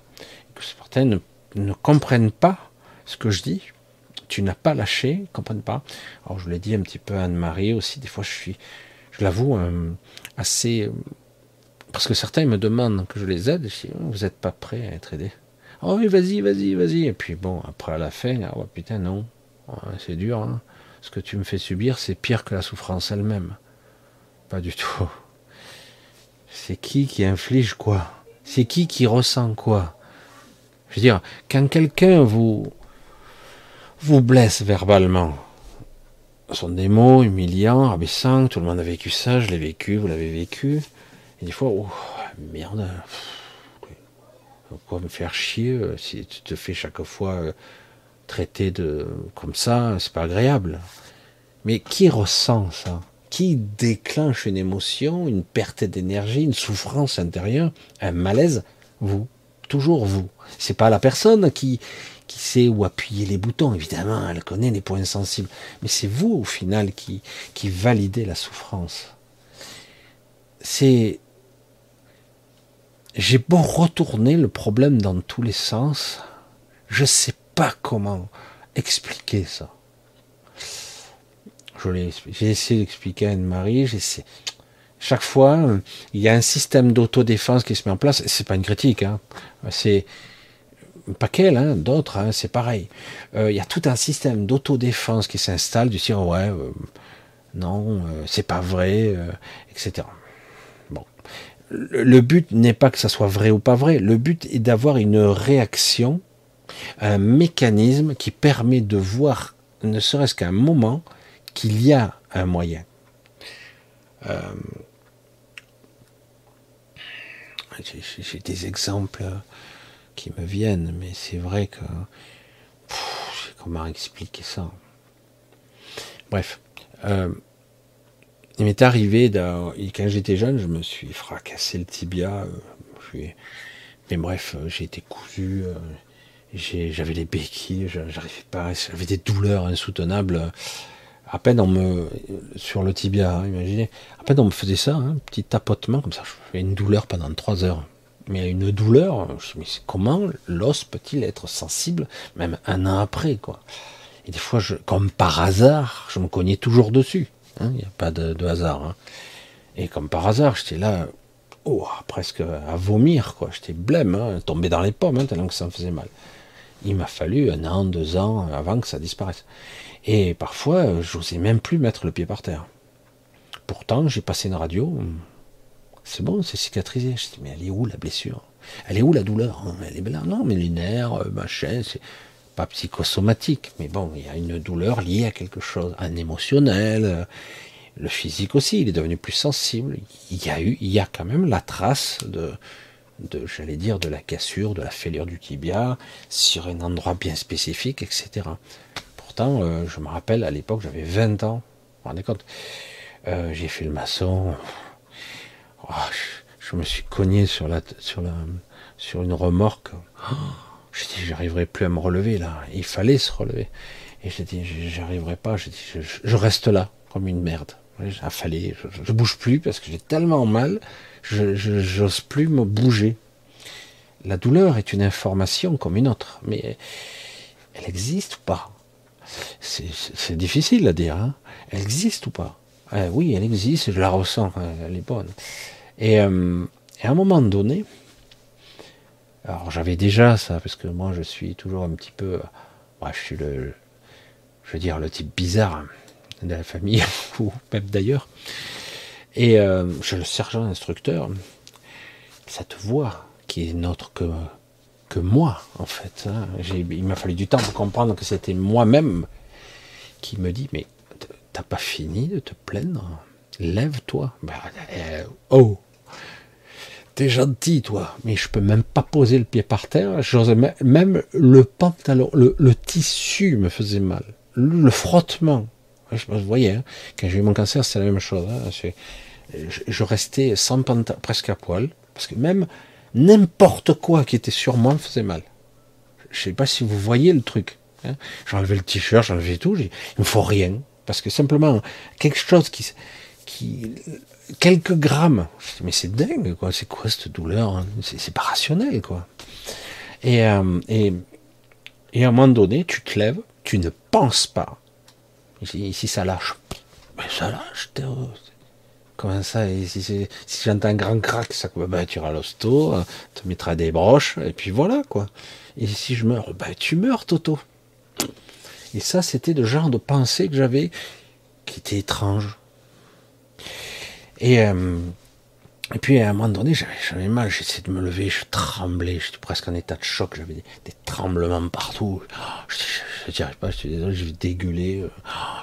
que certains ne, ne comprennent pas ce que je dis. Tu n'as pas lâché, ne comprennent pas. Alors je l'ai dit un petit peu à Anne-Marie aussi, des fois je suis, je l'avoue, euh, assez... Parce que certains me demandent que je les aide, dis, oh, vous n'êtes pas prêt à être aidé. Oh oui, vas-y, vas-y, vas-y. Et puis bon, après à la fin, ah ouais, putain, non, c'est dur. Hein. Ce que tu me fais subir, c'est pire que la souffrance elle-même. Pas du tout. C'est qui qui inflige quoi? C'est qui qui ressent quoi? Je veux dire, quand quelqu'un vous vous blesse verbalement, ce sont des mots humiliants, abaissants, tout le monde a vécu ça, je l'ai vécu, vous l'avez vécu, et des fois, oh, merde, pourquoi me faire chier euh, si tu te fais chaque fois euh, traiter de comme ça, c'est pas agréable. Mais qui ressent ça? Qui déclenche une émotion, une perte d'énergie, une souffrance intérieure, un malaise? Vous, toujours vous. C'est pas la personne qui qui sait où appuyer les boutons, évidemment, elle connaît les points sensibles, mais c'est vous au final qui qui validez la souffrance. C'est j'ai beau retourner le problème dans tous les sens, je sais pas comment expliquer ça. J'ai essayé d'expliquer à Anne-Marie, j'essaie. Chaque fois, il y a un système d'autodéfense qui se met en place. C'est pas une critique, hein. c'est pas qu'elle, hein, d'autres, hein, c'est pareil. Euh, il y a tout un système d'autodéfense qui s'installe, du dire ouais, euh, non, euh, c'est pas vrai, etc. Le but n'est pas que ça soit vrai ou pas vrai. Le but est d'avoir une réaction, un mécanisme qui permet de voir, ne serait-ce qu'un moment, qu'il y a un moyen. Euh, j'ai des exemples qui me viennent, mais c'est vrai que comment expliquer ça? Bref, euh, il m'est arrivé, quand j'étais jeune, je me suis fracassé le tibia. Euh, mais bref, j'ai été cousu, j'avais des béquilles, j'arrivais pas, j'avais des douleurs insoutenables à peine on me sur le tibia, hein, imaginez, à peine on me faisait ça, un hein, petit tapotement comme ça, je fais une douleur pendant trois heures. Mais une douleur, je me comment l'os peut-il être sensible, même un an après, Et des fois, comme par hasard, je me cognais toujours dessus. Hein, il n'y a pas de, hasard. Et comme par hasard, j'étais là, oh, presque à vomir, quoi. J'étais blême, tombé dans les pommes, tellement que ça me faisait mal. Il m'a fallu un an, deux ans avant que ça disparaisse. Et parfois, j'osais même plus mettre le pied par terre. Pourtant, j'ai passé une radio. C'est bon, c'est cicatrisé. Je dis, mais elle est où la blessure? Elle est où la douleur? Elle est là. Non, mais les nerfs, machin, c'est pas psychosomatique. Mais bon, il y a une douleur liée à quelque chose, un émotionnel. Euh, le physique aussi, il est devenu plus sensible. Il y a eu, il y a quand même la trace de, de j'allais dire, de la cassure, de la fêlure du tibia sur un endroit bien spécifique, etc. Euh, je me rappelle, à l'époque, j'avais 20 ans. Vous vous rendez compte? Euh, J'ai fait le maçon. Oh, je me suis cogné sur la, sur une remorque. Oh, j'ai dit, j'arriverai plus à me relever là. Il fallait se relever. Et j'ai dit, j'arriverai pas. J'ai dit, je, reste là comme une merde. Fallait, je, je, bouge plus parce que j'ai tellement mal, je j'ose plus me bouger. La douleur est une information comme une autre, mais elle existe ou pas? C'est difficile à dire. Hein elle existe ou pas? Eh Oui, elle existe, je la ressens, elle est bonne. Euh, et à un moment donné, alors j'avais déjà ça, parce que moi je suis toujours un petit peu, je suis le, je veux dire le type bizarre de la famille, ou même d'ailleurs. Et euh, j'ai le sergent instructeur, cette voix qui est notre que, moi, en fait. Hein. Il m'a fallu du temps pour comprendre que c'était moi-même qui me dit, mais t'as pas fini de te plaindre? Lève-toi. Ben, euh, oh Gentil, toi, mais je peux même pas poser le pied par terre. même le pantalon, le, tissu me faisait mal. Le, frottement. Vous voyez, hein, quand j'ai eu mon cancer, c'est la même chose. Hein. je, restais sans pantalon, presque à poil, parce que même n'importe quoi qui était sur moi me faisait mal. Je sais pas si vous voyez le truc. Hein. J'enlevais le t-shirt, j'enlevais tout. Il me faut rien, parce que simplement quelque chose qui quelques grammes. mais c'est dingue, quoi. C'est quoi cette douleur hein? C'est pas rationnel, quoi. Et, euh, et, à un moment donné, tu te lèves, tu ne penses pas. Ici, ça lâche. Mais ça lâche. Comment ça Si, si j'entends un grand crack, ça bah, tu iras tu mettras des broches, et puis voilà, quoi. Et si je meurs, bah, tu meurs, Toto. Et ça, c'était le genre de pensée que j'avais qui était étrange. Et, euh, et puis à un moment donné, j'avais mal, j'essayais de me lever, je tremblais, j'étais presque en état de choc, j'avais des, tremblements partout. je n'y arrive pas, je suis désolé, je vais dégueuler,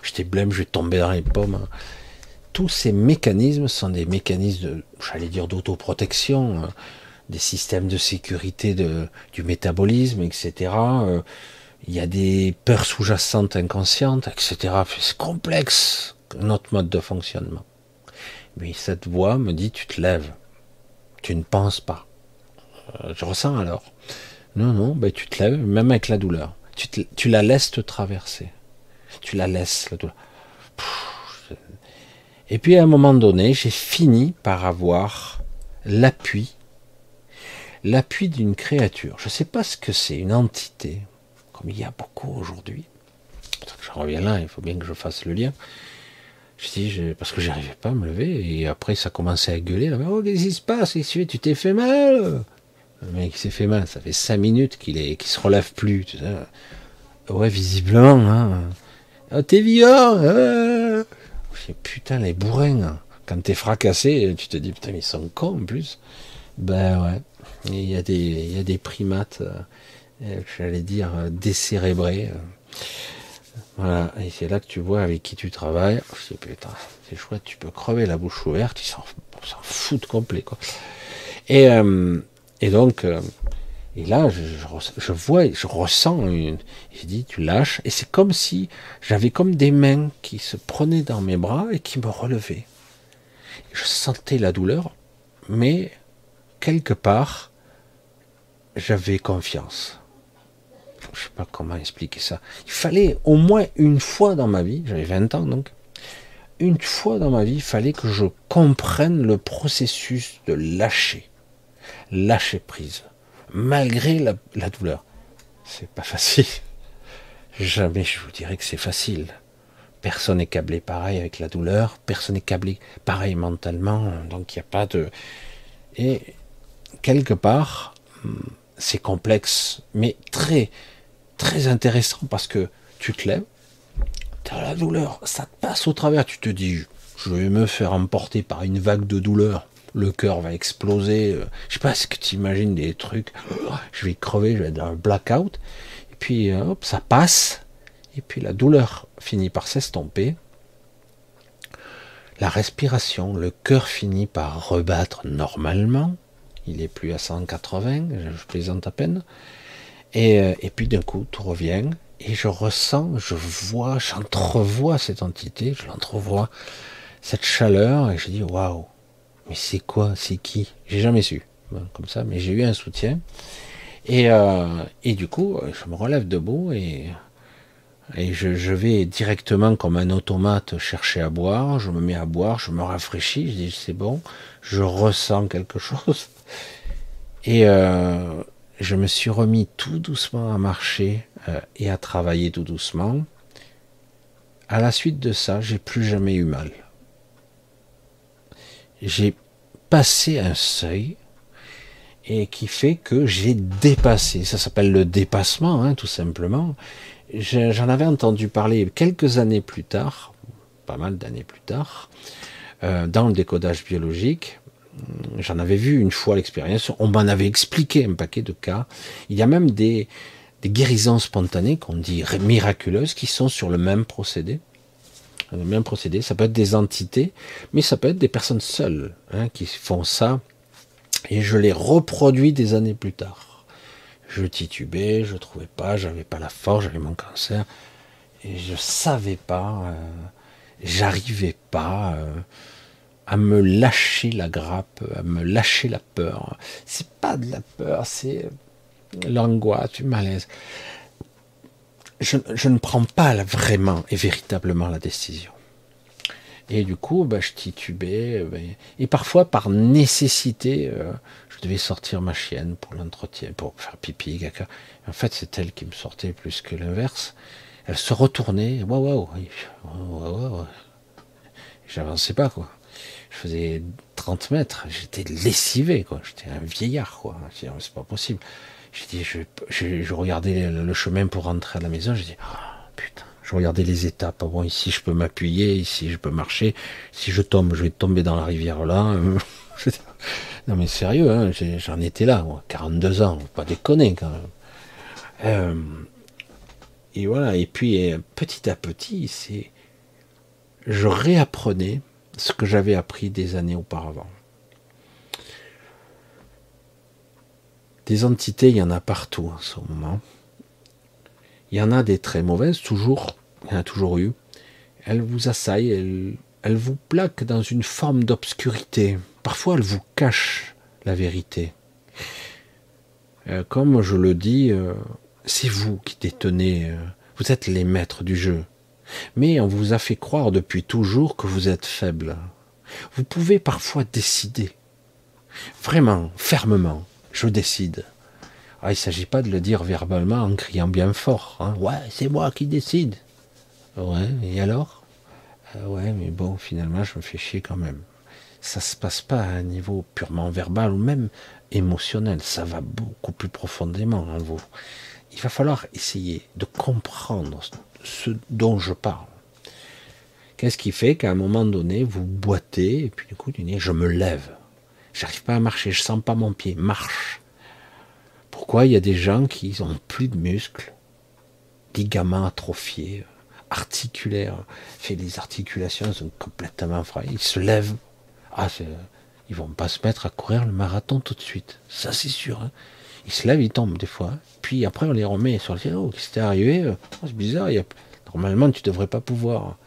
j'étais blême, je vais tomber dans les pommes. Tous ces mécanismes sont des mécanismes, de, j'allais dire, d'autoprotection, hein, des systèmes de sécurité de, du métabolisme, etc. Euh, il y a des peurs sous-jacentes inconscientes, etc. C'est complexe, notre mode de fonctionnement. Mais cette voix me dit tu te lèves, tu ne penses pas. Euh, je ressens alors. Non, non, ben tu te lèves, même avec la douleur. Tu, la laisses te traverser. Tu la laisses, la douleur. Et puis à un moment donné, j'ai fini par avoir l'appui, l'appui d'une créature. Je ne sais pas ce que c'est, une entité, comme il y a beaucoup aujourd'hui. Je reviens là, il faut bien que je fasse le lien. Je dis, parce que j'arrivais pas à me lever, et après ça commençait à gueuler, oh, qu'est-ce qui se passe, tu t'es fait mal? Le mec s'est fait mal, ça fait cinq minutes qu'il est, qu'il se relève plus, tu sais. Ouais, visiblement, hein. Oh, t'es vivant hein putain, les bourrins, hein. quand t'es fracassé, tu te dis, putain, ils sont cons en plus. Ben ouais, il y a des, y a des primates, euh, j'allais dire, décérébrés. Voilà, et c'est là que tu vois avec qui tu travailles. Je dis, putain, c'est chouette, tu peux crever la bouche ouverte, ils s'en foutent complet, euh, et donc, euh, et là, je, je, vois, je ressens une. Je dis, tu lâches, et c'est comme si j'avais comme des mains qui se prenaient dans mes bras et qui me relevaient. Je sentais la douleur, mais quelque part, j'avais confiance je sais pas comment expliquer ça. Il fallait au moins une fois dans ma vie, j'avais 20 ans donc, une fois dans ma vie, il fallait que je comprenne le processus de lâcher, lâcher prise, malgré la, la douleur. C'est pas facile. Jamais je vous dirais que c'est facile. Personne n'est câblé pareil avec la douleur, personne n'est câblé pareil mentalement, donc il n'y a pas de. Et quelque part, hmm, c'est complexe, mais très, très intéressant parce que tu te lèves, tu as la douleur, ça te passe au travers, tu te dis, je vais me faire emporter par une vague de douleur, le cœur va exploser, euh, je sais pas ce que tu imagines des trucs, je vais crever, je vais être dans un blackout, et puis euh, hop, ça passe, et puis la douleur finit par s'estomper, la respiration, le cœur finit par rebattre normalement, il est plus à 180, je plaisante à peine, euh, et, puis d'un coup, tout revient, et je ressens, je vois, j'entrevois cette entité, je l'entrevois, cette chaleur, et je dis waouh, Mais c'est quoi C'est qui? J'ai jamais su. Comme ça, mais j'ai eu un soutien. Et, euh, et du coup, je me relève debout et, et je, je, vais directement comme un automate chercher à boire. Je me mets à boire, je me rafraîchis, je dis c'est bon, je ressens quelque chose. Et euh, je me suis remis tout doucement à marcher euh, et à travailler tout doucement. À la suite de ça, j'ai plus jamais eu mal. J'ai passé un seuil et qui fait que j'ai dépassé. Ça s'appelle le dépassement, hein, tout simplement. J'en avais entendu parler quelques années plus tard, pas mal d'années plus tard, euh, dans le décodage biologique. J'en avais vu une fois l'expérience. On m'en avait expliqué un paquet de cas. Il y a même des, guérisons spontanées qu'on dit miraculeuses qui sont sur le même procédé. Le même procédé. Ça peut être des entités, mais ça peut être des personnes seules hein, qui font ça et je l'ai reproduit des années plus tard. Je titubais, je trouvais pas, j'avais pas la force, j'avais mon cancer. Et je savais pas, euh, j'arrivais pas euh, à me lâcher la grappe, à me lâcher la peur. C'est pas de la peur, c'est l'angoisse, du malaise. Je, ne prends pas vraiment et véritablement la décision. Et du coup, bah, je titubais. Et parfois, par nécessité, euh, je devais sortir ma chienne pour l'entretien, pour faire pipi, caca. En fait, c'est elle qui me sortait plus que l'inverse. Elle se retournait. Waouh, waouh. J'avançais pas, quoi. Je faisais 30 mètres. J'étais lessivé, quoi. J'étais un vieillard, quoi. C'est pas possible. J'ai dit, je, je, regardais le, chemin pour rentrer à la maison. J'ai dit, oh, putain je regardais les étapes. Bon, ici je peux m'appuyer, ici je peux marcher. Si je tombe, je vais tomber dans la rivière là. non mais sérieux, hein, j'en étais là, 42 ans, pas déconner quand même. Euh, et voilà, et puis euh, petit à petit, c'est, je réapprenais ce que j'avais appris des années auparavant. Des entités, il y en a partout en ce moment. Il y en a des très mauvaises, toujours, il y en a toujours eu. Elles vous assaillent, elles, vous plaquent dans une forme d'obscurité. Parfois, elles vous cachent la vérité. Euh, comme je le dis, euh, c'est vous qui détenez, euh, vous êtes les maîtres du jeu. Mais on vous a fait croire depuis toujours que vous êtes faible. Vous pouvez parfois décider. Vraiment, fermement, je décide. Ah, il ne s'agit pas de le dire verbalement en criant bien fort. Hein. Ouais, c'est moi qui décide. Ouais, et alors? Ah Ouais, mais bon, finalement, je me fais chier quand même. Ça se passe pas à un niveau purement verbal ou même émotionnel. Ça va beaucoup plus profondément en vous. Il va falloir essayer de comprendre ce dont je parle. Qu'est-ce qui fait qu'à un moment donné, vous boitez et puis du coup, je me lève. J'arrive pas à marcher, je sens pas mon pied. Marche. Pourquoi il y a des gens qui ont plus de muscles, ligaments atrophiés, articulaires, fait les articulations sont complètement fraies, ils se lèvent. Ah, ils vont pas se mettre à courir le marathon tout de suite, ça c'est sûr. Hein. Ils se lèvent, ils tombent des fois. Puis après on les remet sur le oh, qu'est-ce qui est arrivé oh, C'est bizarre, normalement tu devrais pas pouvoir.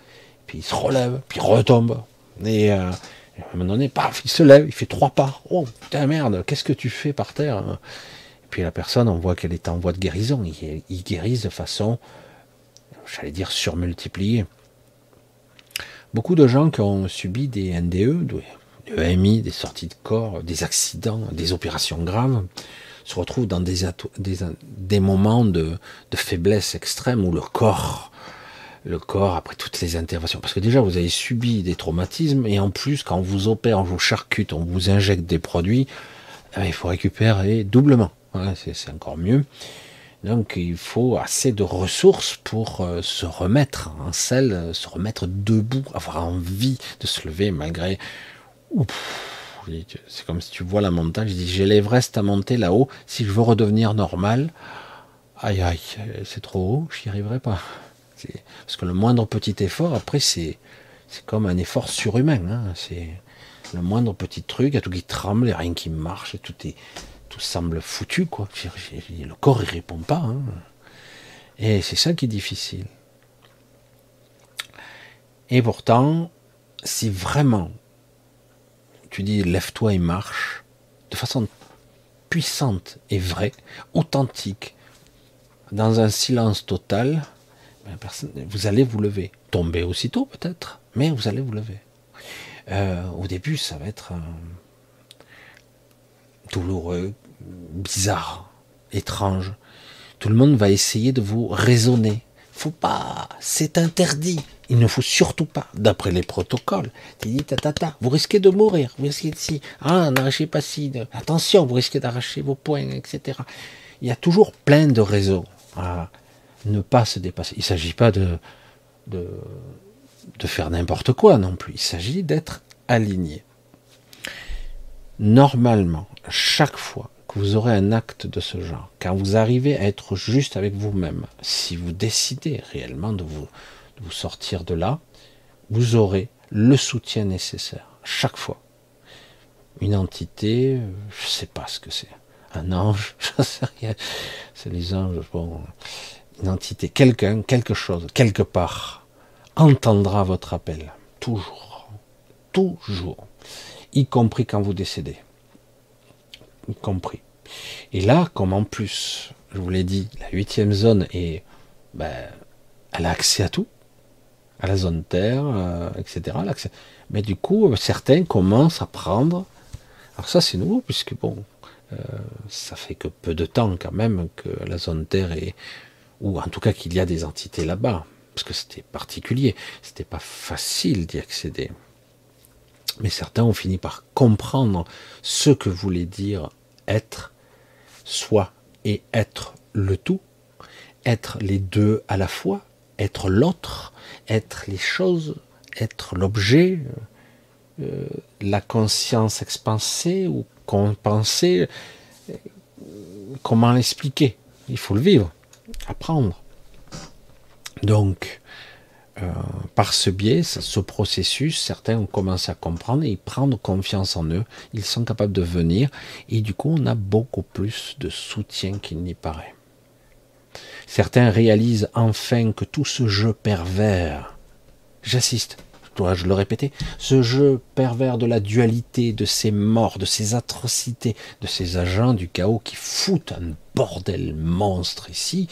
Puis ils se relèvent, puis ils retombent. Et euh, à un moment donné, paf, il se lève, il fait trois pas. Oh putain merde, qu'est-ce que tu fais par terre puis la personne, on voit qu'elle est en voie de guérison. Ils, guérissent de façon, j'allais dire, surmultipliée. Beaucoup de gens qui ont subi des NDE, des EMI, des sorties de corps, des accidents, des opérations graves, se retrouvent dans des, des, moments de, de, faiblesse extrême où le corps, le corps, après toutes les interventions, parce que déjà vous avez subi des traumatismes, et en plus, quand on vous opère, on vous charcute, on vous injecte des produits, eh il faut récupérer doublement c'est encore mieux. Donc il faut assez de ressources pour euh, se remettre en selle, se remettre debout, avoir envie de se lever malgré... C'est comme si tu vois la montagne, je dis j'ai l'Everest à monter là-haut, si je veux redevenir normal, aïe aïe, c'est trop haut, j'y arriverai pas. Parce que le moindre petit effort, après, c'est comme un effort surhumain. Hein. C'est le moindre petit truc, il y a tout qui tremble, il n'y a rien qui marche, tout est, tout semble foutu, quoi. Le corps, il répond pas. Hein. Et c'est ça qui est difficile. Et pourtant, si vraiment tu dis lève-toi et marche, de façon puissante et vraie, authentique, dans un silence total, ben, vous allez vous lever. Tomber aussitôt peut-être, mais vous allez vous lever. Euh, au début, ça va être douloureux, bizarre, étrange. Tout le monde va essayer de vous raisonner. Faut pas, c'est interdit. Il ne faut surtout pas, d'après les protocoles. vous risquez de mourir, vous risquez de si, ah, n'arrachez pas si, attention, vous risquez d'arracher vos poings, etc. Il y a toujours plein de raisons à ne pas se dépasser. Il ne s'agit pas de faire n'importe quoi non plus. Il s'agit d'être aligné. Normalement, chaque fois que vous aurez un acte de ce genre, quand vous arrivez à être juste avec vous-même, si vous décidez réellement de vous, de vous sortir de là, vous aurez le soutien nécessaire, chaque fois. Une entité, je ne sais pas ce que c'est. Un ange, je sais rien. C'est les anges, bon. Une entité, quelqu'un, quelque chose, quelque part, entendra votre appel. Toujours. Toujours. Y compris quand vous décédez compris. Et là, comme en plus, je vous l'ai dit, la huitième zone est, ben, elle a accès à tout, à la zone Terre, euh, etc. Mais du coup, certains commencent à prendre. Alors ça, c'est nouveau puisque bon, euh, ça fait que peu de temps quand même que la zone Terre est, ou en tout cas qu'il y a des entités là-bas, parce que c'était particulier, c'était pas facile d'y accéder. Mais certains ont fini par comprendre ce que voulait dire être, soi et être le tout, être les deux à la fois, être l'autre, être les choses, être l'objet, euh, la conscience expansée ou compensée. Comment l'expliquer? Il faut le vivre, apprendre. Donc, euh, par ce biais, ce processus, certains ont commencé à comprendre et prendre confiance en eux. Ils sont capables de venir et du coup, on a beaucoup plus de soutien qu'il n'y paraît. Certains réalisent enfin que tout ce jeu pervers, j'assiste, dois-je le répéter, ce jeu pervers de la dualité, de ces morts, de ces atrocités, de ces agents du chaos qui foutent un bordel monstre ici,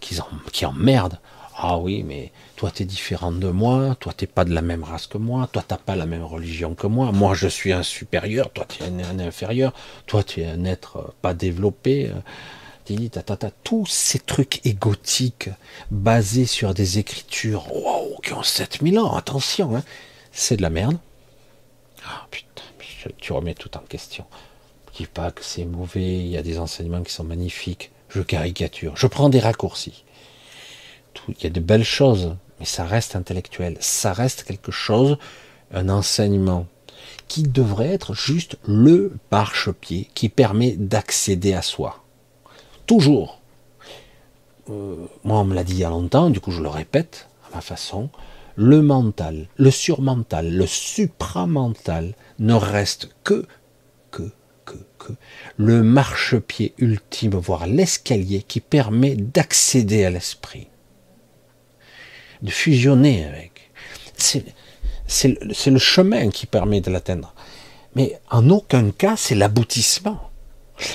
qui, en, emmerdent. Ah oui, mais toi tu es différent de moi, toi t'es pas de la même race que moi, toi t'as pas la même religion que moi, moi je suis un supérieur, toi tu es un, inférieur, toi tu es un être pas développé. Euh, tata, tous ces trucs égotiques basés sur des écritures qui ont 7000 ans, attention, hein, c'est de la merde. Ah putain, tu remets tout en question. Je dis pas que c'est mauvais, il y a des enseignements qui sont magnifiques, je caricature, je prends des raccourcis. il y a de belles choses, mais ça reste intellectuel, ça reste quelque chose, un enseignement qui devrait être juste le marchepied qui permet d'accéder à soi. Toujours. Euh, moi, on me l'a dit il y a longtemps, du coup je le répète à ma façon, le mental, le surmental, le supramental ne reste que, que, que, que le marchepied ultime, voire l'escalier qui permet d'accéder à l'esprit de fusionner avec. C'est le, chemin qui permet de l'atteindre. Mais en aucun cas, c'est l'aboutissement.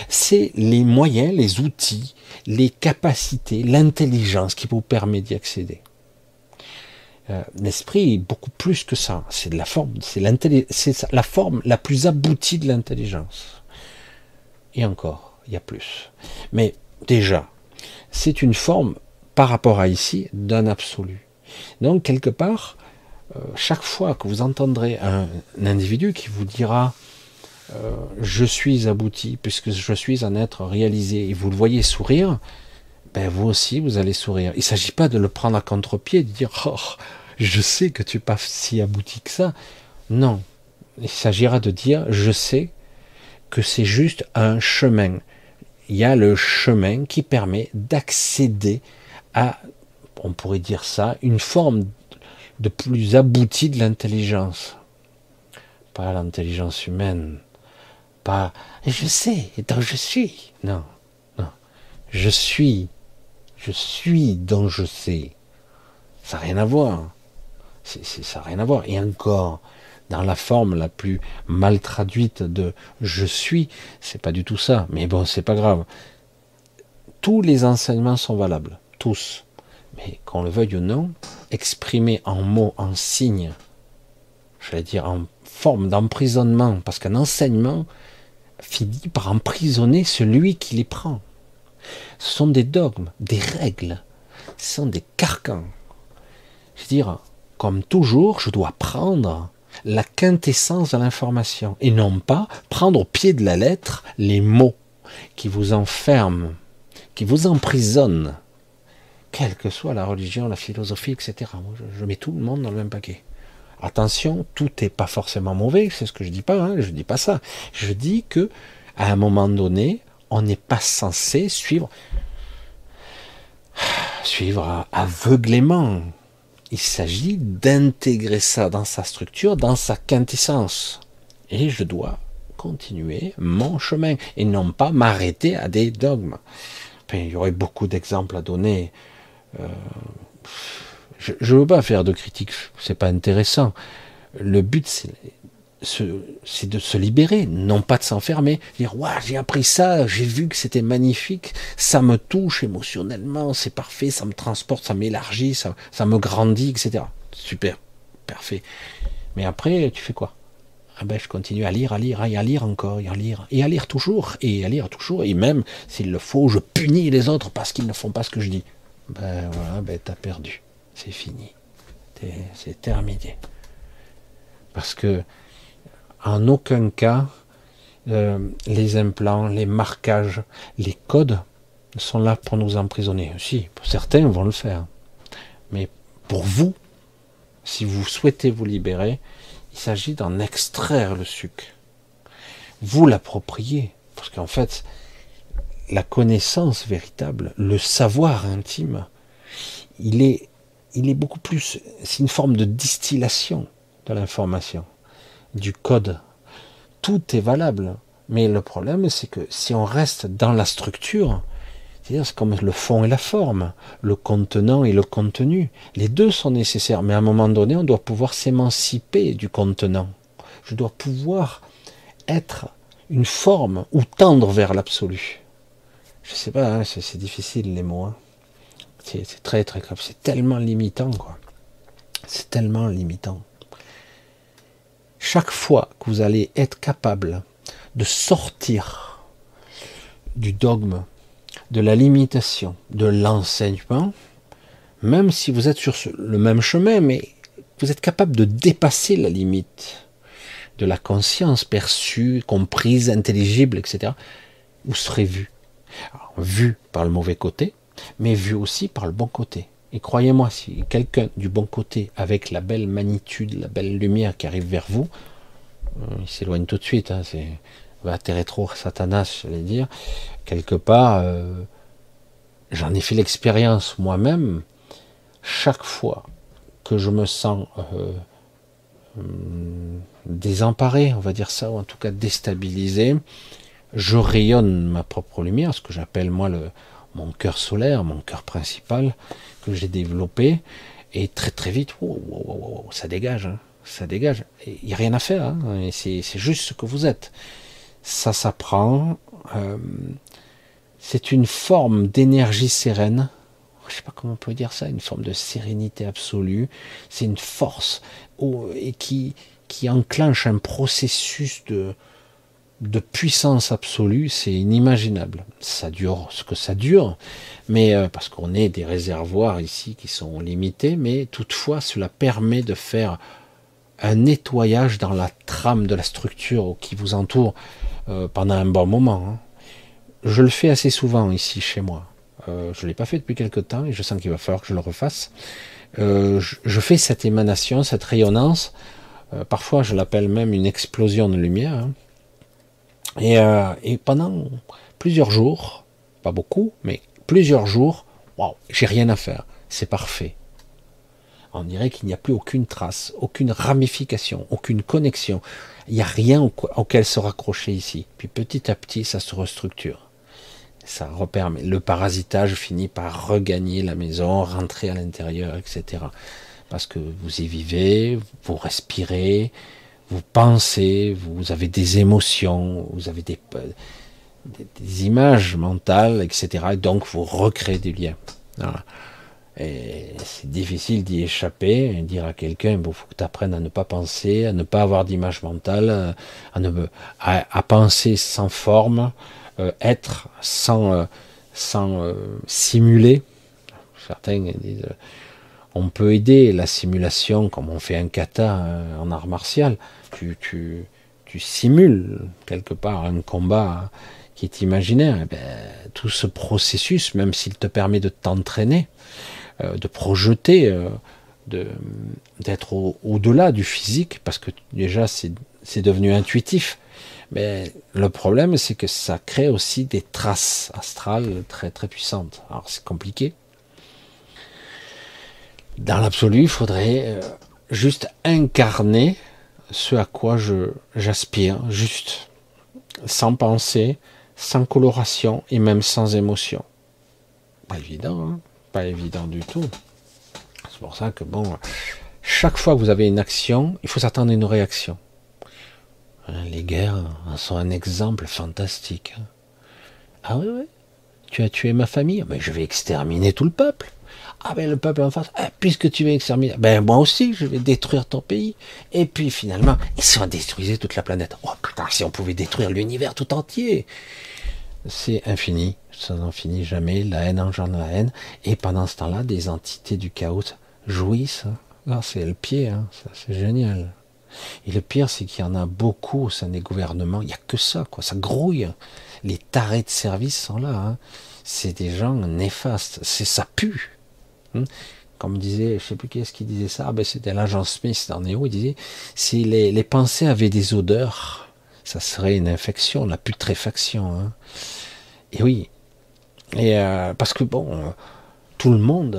C'est les moyens, les outils, les capacités, l'intelligence qui vous permet d'y accéder. Euh, l'esprit est beaucoup plus que ça. C'est la forme, c'est la forme la plus aboutie de l'intelligence. Et encore, il y a plus. Mais déjà, c'est une forme, par rapport à ici, d'un absolu. Donc, quelque part, euh, chaque fois que vous entendrez un, individu qui vous dira euh, je suis abouti puisque je suis un être réalisé et vous le voyez sourire, ben vous aussi vous allez sourire. Il ne s'agit pas de le prendre à contre-pied, de dire oh, je sais que tu n'es pas si abouti que ça. Non, il s'agira de dire je sais que c'est juste un chemin. Il y a le chemin qui permet d'accéder à on pourrait dire ça, une forme de plus aboutie de l'intelligence. Pas l'intelligence humaine, pas je sais, donc je suis. Non, non. Je suis, je suis dont je sais. Ça n'a rien à voir. ça n'a rien à voir. Et encore, dans la forme la plus mal traduite de je suis, c'est pas du tout ça, mais bon, c'est pas grave. Tous les enseignements sont valables, tous. Mais qu'on le veuille ou non, exprimés en mots, en signes, j'allais dire en forme d'emprisonnement, parce qu'un enseignement finit par emprisonner celui qui les prend. Ce sont des dogmes, des règles, ce sont des carcans. Je veux dire, comme toujours, je dois prendre la quintessence de l'information et non pas prendre au pied de la lettre les mots qui vous enferment, qui vous emprisonnent, quelle que soit la religion, la philosophie, etc. je, mets tout le monde dans le même paquet. Attention, tout n'est pas forcément mauvais, c'est ce que je dis pas, hein, je dis pas ça. Je dis que à un moment donné, on n'est pas censé suivre suivre aveuglément. Il s'agit d'intégrer ça dans sa structure, dans sa quintessence. Et je dois continuer mon chemin et non pas m'arrêter à des dogmes. il y aurait beaucoup d'exemples à donner. Euh, je ne veux pas faire de critiques, c'est pas intéressant. Le but, c'est de se libérer, non pas de s'enfermer, dire waouh j'ai appris ça, j'ai vu que c'était magnifique, ça me touche émotionnellement, c'est parfait, ça me transporte, ça m'élargit, ça, ça me grandit, etc. Super, parfait. Mais après, tu fais quoi? Ah ben je continue à lire, à lire, et à lire encore, et à lire, et à lire toujours, et à lire toujours, et même s'il le faut, je punis les autres parce qu'ils ne font pas ce que je dis. Ben voilà, ben t'as perdu, c'est fini, c'est terminé. Parce que en aucun cas, euh, les implants, les marquages, les codes sont là pour nous emprisonner. Si, certains vont le faire. Mais pour vous, si vous souhaitez vous libérer, il s'agit d'en extraire le sucre. Vous l'appropriez. Parce qu'en fait, la connaissance véritable, le savoir intime, il est, il est beaucoup plus, c'est une forme de distillation de l'information du code. Tout est valable. Mais le problème, c'est que si on reste dans la structure, c'est-à-dire c'est comme le fond et la forme, le contenant et le contenu. Les deux sont nécessaires, mais à un moment donné, on doit pouvoir s'émanciper du contenant. Je dois pouvoir être une forme ou tendre vers l'absolu. Je sais pas, hein, c'est difficile les mots. Hein. C'est très très grave. C'est tellement limitant, quoi. C'est tellement limitant. Chaque fois que vous allez être capable de sortir du dogme, de la limitation, de l'enseignement, même si vous êtes sur le même chemin, mais vous êtes capable de dépasser la limite de la conscience perçue, comprise, intelligible, etc., vous serez vu. vu par le mauvais côté, mais vu aussi par le bon côté. Et croyez-moi, si quelqu'un du bon côté, avec la belle magnitude, la belle lumière qui arrive vers vous, euh, il s'éloigne tout de suite. Hein, c'est va rétro Satanas, j'allais dire. Quelque part, euh, j'en ai fait l'expérience moi-même. Chaque fois que je me sens euh, hum, désemparé, on va dire ça, ou en tout cas déstabilisé, je rayonne ma propre lumière, ce que j'appelle moi le, mon cœur solaire, mon cœur principal, que j'ai développé, et très très vite, ça dégage, hein. ça dégage. Il n'y a rien à faire, hein. c'est juste ce que vous êtes. Ça s'apprend. Euh, c'est une forme d'énergie sereine. Je ne sais pas comment on peut dire ça, une forme de sérénité absolue. C'est une force et qui, qui enclenche un processus de, de puissance absolue, c'est inimaginable. Ça dure ce que ça dure, mais euh, parce qu'on est des réservoirs ici qui sont limités, mais toutefois cela permet de faire un nettoyage dans la trame de la structure qui vous entoure euh, pendant un bon moment. Hein. Je le fais assez souvent ici chez moi. Euh, je ne l'ai pas fait depuis quelque temps et je sens qu'il va falloir que je le refasse. Je, fais cette émanation, cette rayonnance. parfois, je l'appelle même une explosion de lumière. Hein. Euh, et, pendant plusieurs jours, pas beaucoup, mais plusieurs jours, waouh, j'ai rien à faire. C'est parfait. On dirait qu'il n'y a plus aucune trace, aucune ramification, aucune connexion. Il n'y a rien auquel se raccrocher ici. Puis petit à petit, ça se restructure. Ça repermet. Le parasitage finit par regagner la maison, rentrer à l'intérieur, etc. Parce que vous y vivez, vous respirez, vous pensez, vous avez des émotions, vous avez des, des, images mentales, etc. Et donc vous recréez des liens. Et c'est difficile d'y échapper et dire à quelqu'un, il faut que tu apprennes à ne pas penser, à ne pas avoir d'image mentale, à, ne, à, penser sans forme, euh, être sans, euh, sans euh, simuler. Certains disent, on peut aider la simulation comme on fait un kata en art martial. Tu, tu, tu simules quelque part un combat qui est imaginaire. Eh ben, tout ce processus, même s'il te permet de t'entraîner, euh, de projeter, euh, d'être au-delà du physique, parce que déjà c'est devenu intuitif. Mais le problème, c'est que ça crée aussi des traces astrales très très puissantes. Alors c'est compliqué. Dans l'absolu, il faudrait euh, juste incarner ce à quoi j'aspire, juste, sans penser, sans coloration et même sans émotion. Pas évident, hein pas évident du tout. C'est pour ça que bon, chaque fois que vous avez une action, il faut s'attendre à une réaction. Hein, les guerres sont un exemple fantastique. Hein. Ah oui, oui. Tu as tué ma famille, mais je vais exterminer tout le peuple. Ah ben le peuple en face, ah, puisque tu veux exterminer, ben moi aussi je vais détruire ton pays. Et puis finalement, ils sont détruisés toute la planète. Oh putain, si on pouvait détruire l'univers tout entier c'est infini, ça n'en finit jamais, la haine engendre la haine, et pendant ce temps-là, des entités du chaos jouissent. Hein. c'est le pied, hein. c'est génial. Et le pire, c'est qu'il y en a beaucoup au sein des gouvernements, il n'y a que ça, quoi, ça grouille. Les tarés de service sont là, hein. c'est des gens néfastes, c'est ça pue. Comme disait, je sais plus qui est-ce qui disait ça, ben, c'était l'agent Smith dans Néo, il disait, si les, les pensées avaient des odeurs, ça serait une infection, la putréfaction. Hein. Et oui, et euh, parce que bon, tout le monde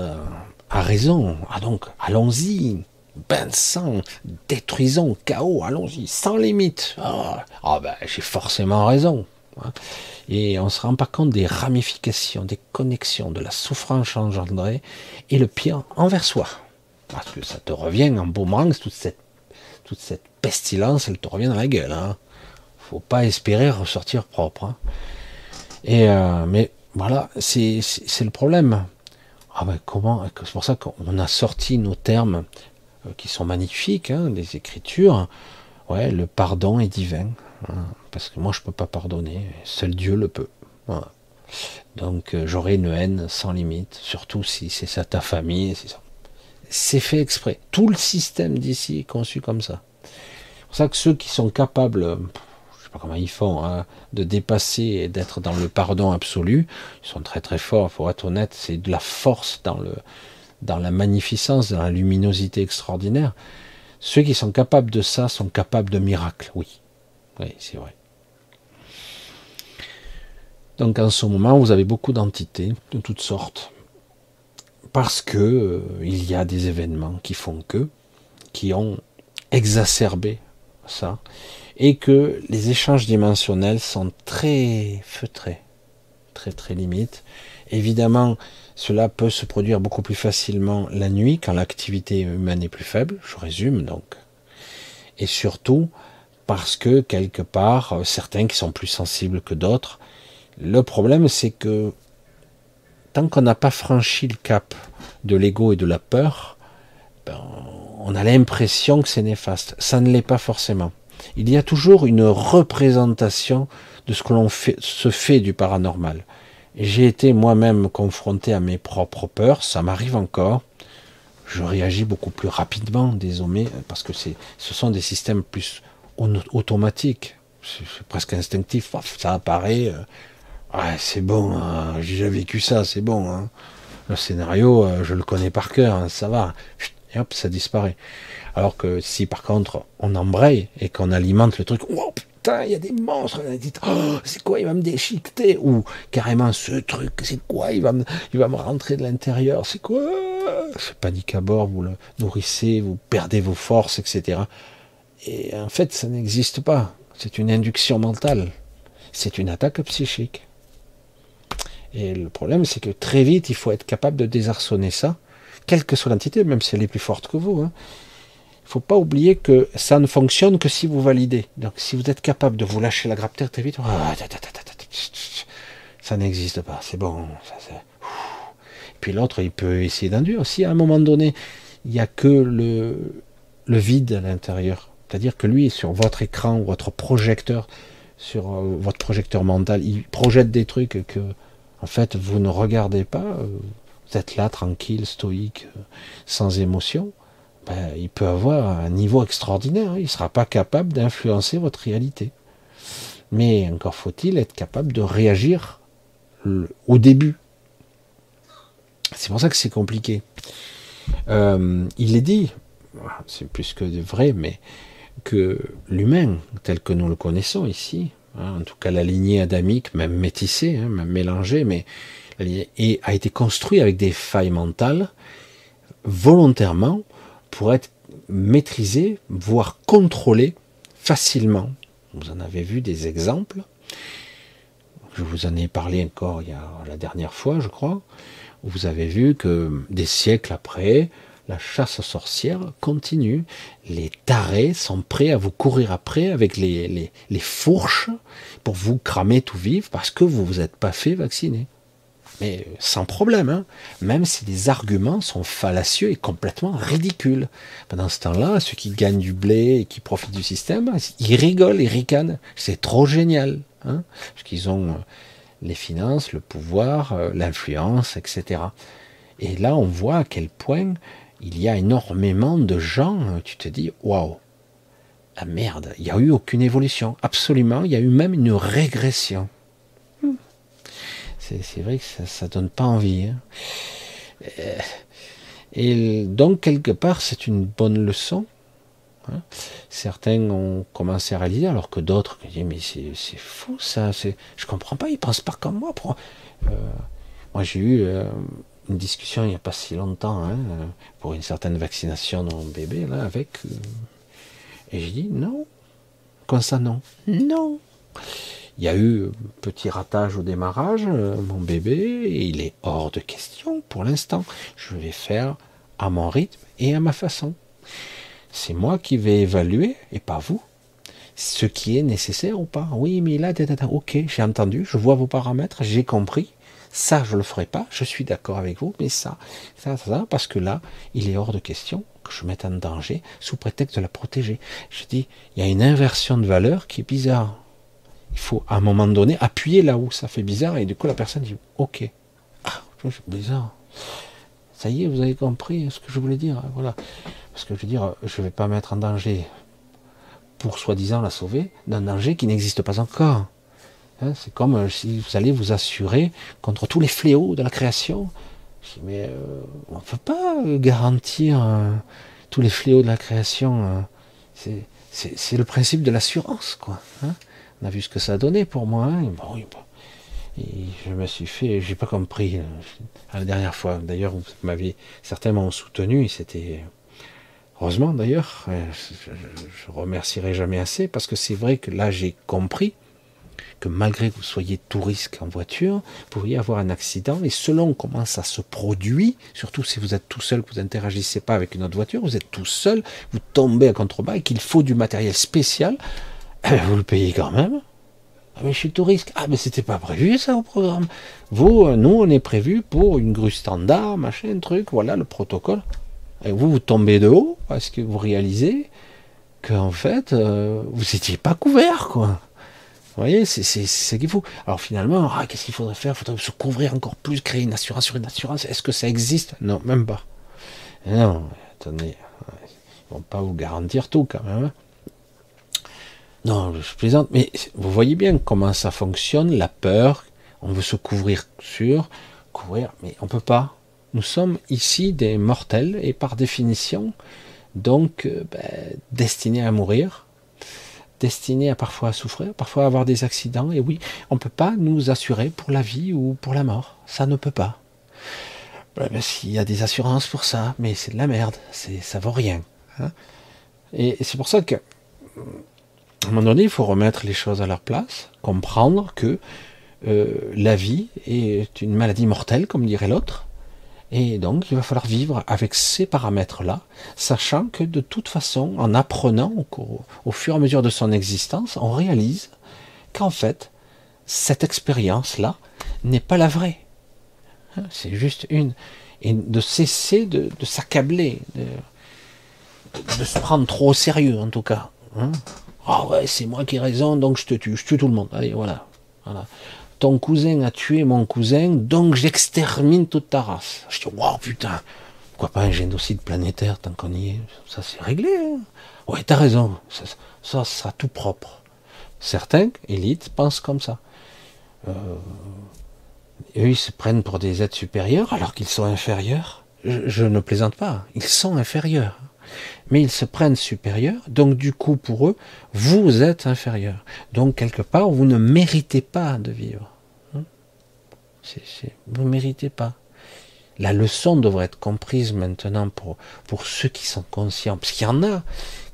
a raison. Ah donc, allons-y, bain de sang, détruisons, chaos, allons-y, sans limite. Ah, ah ben, j'ai forcément raison. Et on se rend pas compte des ramifications, des connexions, de la souffrance engendrée et le pire envers soi. Parce que ça te revient en boomerang, toute cette, toute cette pestilence, elle te revient dans la gueule. Hein faut pas espérer ressortir propre. Hein. Et euh, mais voilà, c'est le problème. Ah ben comment C'est pour ça qu'on a sorti nos termes euh, qui sont magnifiques, hein, des écritures. Ouais, le pardon est divin, hein, parce que moi je peux pas pardonner, seul Dieu le peut. Donc euh, j'aurai une haine sans limite, surtout si c'est ça ta famille. C'est fait exprès. Tout le système d'ici est conçu comme ça. C'est pour ça que ceux qui sont capables, comment ils font, hein, de dépasser et d'être dans le pardon absolu. Ils sont très très forts, il faut être honnête, c'est de la force dans, le, dans la magnificence, dans la luminosité extraordinaire. Ceux qui sont capables de ça sont capables de miracles, oui. Oui, c'est vrai. Donc en ce moment, vous avez beaucoup d'entités de toutes sortes. Parce que euh, il y a des événements qui font que, qui ont exacerbé ça et que les échanges dimensionnels sont très feutrés, très très limites. Évidemment, cela peut se produire beaucoup plus facilement la nuit quand l'activité humaine est plus faible, je résume donc. Et surtout parce que quelque part, certains qui sont plus sensibles que d'autres, le problème c'est que tant qu'on n'a pas franchi le cap de l'ego et de la peur, ben, on a l'impression que c'est néfaste. Ça ne l'est pas forcément il y a toujours une représentation de ce que l'on se fait du paranormal. J'ai été moi-même confronté à mes propres peurs, ça m'arrive encore. Je réagis beaucoup plus rapidement, désormais, parce que ce sont des systèmes plus automatiques. C'est presque instinctif. Ça apparaît. Ouais, c'est bon, hein, j'ai déjà vécu ça, c'est bon. Hein. Le scénario, euh, je le connais par cœur, hein, ça va. Et hop, ça disparaît. Alors que si par contre on embraye et qu'on alimente le truc, oh putain, il y a des monstres, on dit, oh, c'est quoi, il va me déchiqueter, ou carrément ce truc, c'est quoi, il va me, il va me rentrer de l'intérieur, c'est quoi? C'est panique à bord, vous le nourrissez, vous perdez vos forces, etc. Et en fait, ça n'existe pas. C'est une induction mentale. C'est une attaque psychique. Et le problème, c'est que très vite, il faut être capable de désarçonner ça, quelle que soit l'entité, même si elle est plus forte que vous. Hein Il faut pas oublier que ça ne fonctionne que si vous validez. Donc si vous êtes capable de vous lâcher la grappe terre très vite, ça n'existe pas. C'est bon. Puis l'autre, il peut essayer d'induire. Si à un moment donné, il n'y a que le, le vide à l'intérieur, c'est-à-dire que lui, sur votre écran, votre projecteur, sur euh, votre projecteur mental, il projette des trucs que, en fait, vous ne regardez pas. Euh, vous êtes là, tranquille, stoïque, euh, sans émotion. Ben, il peut avoir un niveau extraordinaire. Hein. Il ne sera pas capable d'influencer votre réalité. Mais encore faut-il être capable de réagir au début. C'est pour ça que c'est compliqué. il est dit, c'est plus que vrai, mais que l'humain, tel que nous le connaissons ici, en tout cas la lignée adamique, même métissée, hein, même mélangée, mais et a été construit avec des failles mentales volontairement pour être maîtrisé, voire contrôlé facilement. Vous en avez vu des exemples. Je vous en ai parlé encore il y a la dernière fois, je crois. Vous avez vu que des siècles après, la chasse aux sorcières continue. Les tarés sont prêts à vous courir après avec les, les, fourches pour vous cramer tout vif parce que vous vous êtes pas fait vacciner. Mais sans problème, hein. même si les arguments sont fallacieux et complètement ridicules. Pendant ce temps-là, ceux qui gagnent du blé et qui profitent du système, ils rigolent, ils ricanent. C'est trop génial. Hein, parce qu'ils ont euh, les finances, le pouvoir, euh, l'influence, etc. Et là, on voit à quel point il y a énormément de gens, tu te dis, waouh, ah merde, il n'y a eu aucune évolution. Absolument, il y a eu même une régression. C'est vrai que ça ne donne pas envie. Hein. Euh, et donc, quelque part, c'est une bonne leçon. Hein. Certains ont commencé à réaliser, alors que d'autres disent, mais c'est fou ça, je comprends pas, ils pensent pas comme moi. Euh, moi, j'ai eu euh, une discussion il n'y a pas si longtemps hein, pour une certaine vaccination de mon bébé là avec euh, et j'ai dit non. Comme ça non? Non. Il y a eu un petit ratage au démarrage euh, mon bébé il est hors de question pour l'instant. Je vais faire à mon rythme et à ma façon. C'est moi qui vais évaluer et pas vous ce qui est nécessaire ou pas. Oui mais là ok j'ai entendu je vois vos paramètres j'ai compris ça, je le ferai pas, je suis d'accord avec vous, mais ça, ça, ça, parce que là, il est hors de question que je mette en danger sous prétexte de la protéger. Je dis, il y a une inversion de valeur qui est bizarre. Il faut, à un moment donné, appuyer là où ça fait bizarre, et du coup, la personne dit, ok. Ah, c'est bizarre. Ça y est, vous avez compris ce que je voulais dire. Voilà. Parce que je veux dire, je ne vais pas mettre en danger pour soi-disant la sauver d'un danger qui n'existe pas encore. Hein, c'est comme euh, si vous allez vous assurer contre tous les fléaux de la création. mais euh, on ne peut pas euh, garantir tous les fléaux de la création. c'est le principe de l'assurance, quoi. Hein. on a vu ce que ça a donné pour moi. Hein. et je me suis fait, j'ai pas compris la dernière fois. D'ailleurs, vous m'aviez certainement soutenu. C'était heureusement d'ailleurs. Je, je remercierai jamais assez parce que c'est vrai que là j'ai compris que malgré que vous soyez tout risque en voiture, vous pourriez avoir un accident et selon comment ça se produit, surtout si vous êtes tout seul, que vous n'interagissez pas avec une autre voiture, vous êtes tout seul, vous tombez à contrebas et qu'il faut du matériel spécial, eh, vous le payez quand même. Ah mais je suis tout risque. Ah mais c'était pas prévu ça au programme. Vous, euh, nous on est prévu pour une grue standard, machin, truc, voilà le protocole. Et vous, vous tombez de haut parce que vous réalisez qu'en fait, euh, vous n'étiez pas couvert, quoi. Vous voyez, c'est ce qu'il faut. Alors finalement, ah, qu'est-ce qu'il faudrait faire? Faudrait se couvrir encore plus, créer une assurance sur une assurance. Est-ce que ça existe? Non, même pas. Non, attendez, ils vont pas vous garantir tout quand même. Hein. Non, je plaisante, mais vous voyez bien comment ça fonctionne, la peur. On veut se couvrir sur, couvrir, mais on peut pas. Nous sommes ici des mortels et par définition, donc euh, ben, destinés à mourir destiné à parfois souffrir, parfois à avoir des accidents. Et oui, on ne peut pas nous assurer pour la vie ou pour la mort. Ça ne peut pas. Ben, il y a des assurances pour ça, mais c'est de la merde. Ça vaut rien. Hein. et c'est pour ça que, à un moment donné, il faut remettre les choses à leur place, comprendre que euh, la vie est une maladie mortelle, comme dirait l'autre, Et donc, il va falloir vivre avec ces paramètres-là, sachant que de toute façon, en apprenant au, fur et à mesure de son existence, on réalise qu'en fait, cette expérience-là n'est pas la vraie. Hein, c'est juste une. Et de cesser de, s'accabler, de, se prendre trop au sérieux en tout cas. Hein. Ah ouais, c'est moi qui ai raison, donc je te tue, je tue tout le monde. Allez, voilà. voilà ton cousin a tué mon cousin, donc j'extermine toute ta race. Je dis, wow, putain, pourquoi pas un génocide planétaire tant qu'on y est? Ça, c'est réglé. Hein ouais, t'as raison, ça, ça sera tout propre. Certains, élites, pensent comme ça. Euh, eux, ils se prennent pour des êtres supérieurs alors qu'ils sont inférieurs. je ne plaisante pas, ils sont inférieurs mais ils se prennent supérieurs, donc du coup pour eux, vous êtes inférieur. Donc quelque part, vous ne méritez pas de vivre. Hein vous ne méritez pas. La leçon devrait être comprise maintenant pour, pour ceux qui sont conscients. Parce qu'il y en a,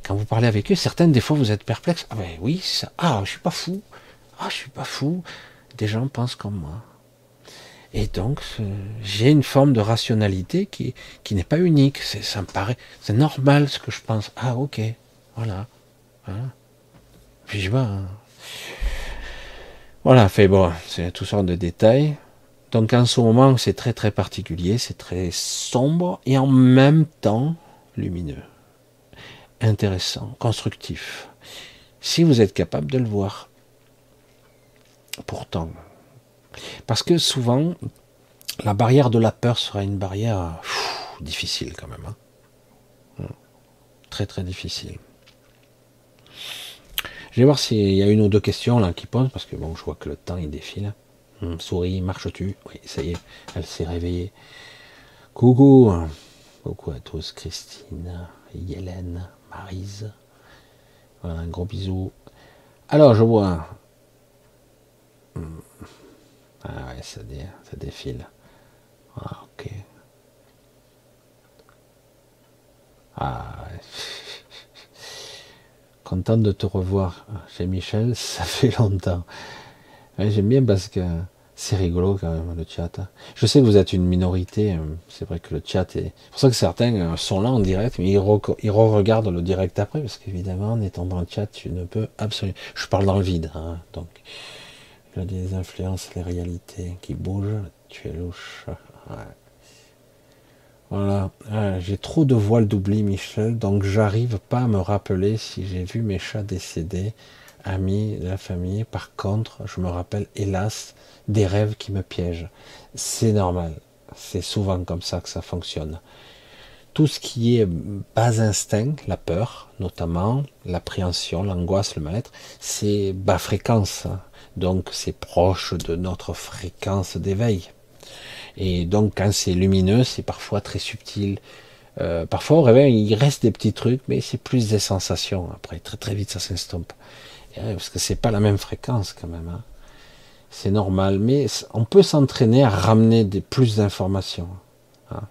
quand vous parlez avec eux, certaines des fois vous êtes perplexes. Ah ben oui, ça, ah je suis pas fou. Ah je suis pas fou. Des gens pensent comme moi. Et donc, j'ai une forme de rationalité qui, qui n'est pas unique. C'est, ça me paraît, c'est normal ce que je pense. Ah, ok, voilà. Puis je vois. Hein. Voilà, fait bon, c'est tout sortes de détails. Donc en ce moment, c'est très très particulier, c'est très sombre et en même temps lumineux, intéressant, constructif. Si vous êtes capable de le voir. Pourtant, parce que souvent, la barrière de la peur sera une barrière difficile quand même. Hein. Hmm. Très très difficile. Je vais voir s'il y a une ou deux questions qui posent, parce que bon, je vois que le temps il défile. Hmm, souris, marche-tu Oui, ça y est, elle s'est réveillée. Coucou Coucou à tous, Christine, Hélène, Marise. Voilà, un gros bisou. Alors, je vois. Hmm. Ah ouais, ça, défile. Ah, ok. Ah ouais. Content de te revoir chez Michel, ça fait longtemps. J'aime bien parce que c'est rigolo quand même le chat. Je sais que vous êtes une minorité, euh, c'est vrai que le chat est. C'est pour ça que certains euh, sont là en direct, mais ils, re-regardent le direct après, parce qu'évidemment, en étant dans le chat, tu ne peux absolument. Je parle dans le vide, hein, donc a des influences, les réalités qui bougent. Tu es louche. Voilà. Ah, j'ai trop de voiles d'oubli, Michel, donc j'arrive pas à me rappeler si j'ai vu mes chats décédés, amis de la famille. Par contre, je me rappelle, hélas, des rêves qui me piègent. C'est normal. C'est souvent comme ça que ça fonctionne. Tout ce qui est bas instinct, la peur, notamment, l'appréhension, l'angoisse, le mal-être, c'est bas fréquence. Donc c'est proche de notre fréquence d'éveil. Et donc quand c'est lumineux, c'est parfois très subtil. Euh, parfois il reste des petits trucs, mais c'est plus des sensations. Après, très très vite, ça s'estompe. Parce que c'est pas la même fréquence quand même. Hein. C'est normal, mais on peut s'entraîner à ramener des, plus d'informations. Hein.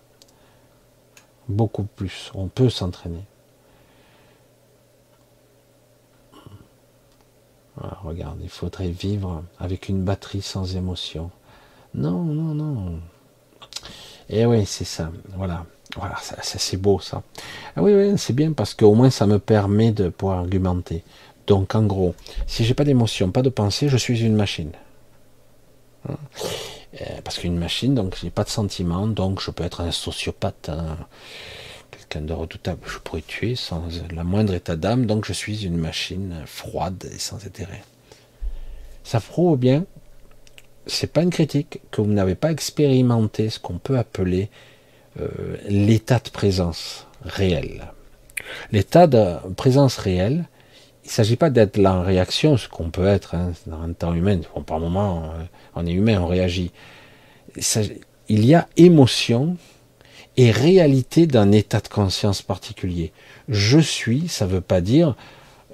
Beaucoup plus. On peut s'entraîner. Regarde, il faudrait vivre avec une batterie sans émotion. Non, non, non. Et eh oui, c'est ça. Voilà. Voilà, c'est beau ça. Ah oui, c'est bien parce qu'au moins ça me permet de pouvoir argumenter. Donc en gros, si j'ai pas d'émotion, pas de pensée, je suis une machine. Hein? Euh, parce qu'une machine, donc j'ai pas de sentiment, donc je peux être un sociopathe. Quelqu'un de redoutable, je pourrais tuer sans la moindre état d'âme, donc je suis une machine froide et sans intérêt. Ça prouve bien, c'est pas une critique, que vous n'avez pas expérimenté ce qu'on peut appeler euh, l'état de présence réel. L'état de présence réelle, il ne s'agit pas d'être là en réaction, ce qu'on peut être hein, dans un temps humain. par moment, euh, on est humain, on réagit. Il y a émotion réalité d'un état de conscience particulier. Je suis, ça ne veut pas dire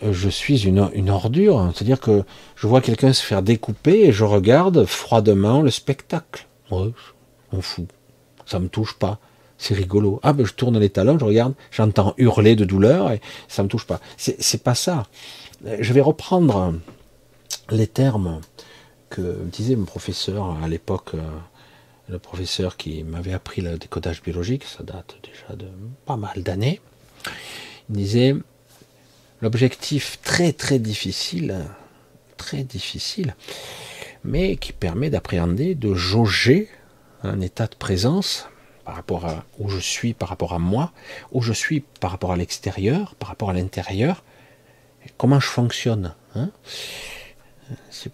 euh, je suis une, une ordure, c'est-à-dire que je vois quelqu'un se faire découper et je regarde froidement le spectacle. On fout, ça me touche pas, c'est rigolo. Ah ben je tourne les talons, je regarde, j'entends hurler de douleur et ça me touche pas. C'est pas ça. Je vais reprendre les termes que disait mon professeur à l'époque euh, le professeur qui m'avait appris le décodage biologique, ça date déjà de pas mal d'années, il disait l'objectif très très difficile, très difficile, mais qui permet d'appréhender, de jauger un état de présence par rapport à où je suis, par rapport à moi, où je suis par rapport à l'extérieur, par rapport à l'intérieur, comment je fonctionne. Hein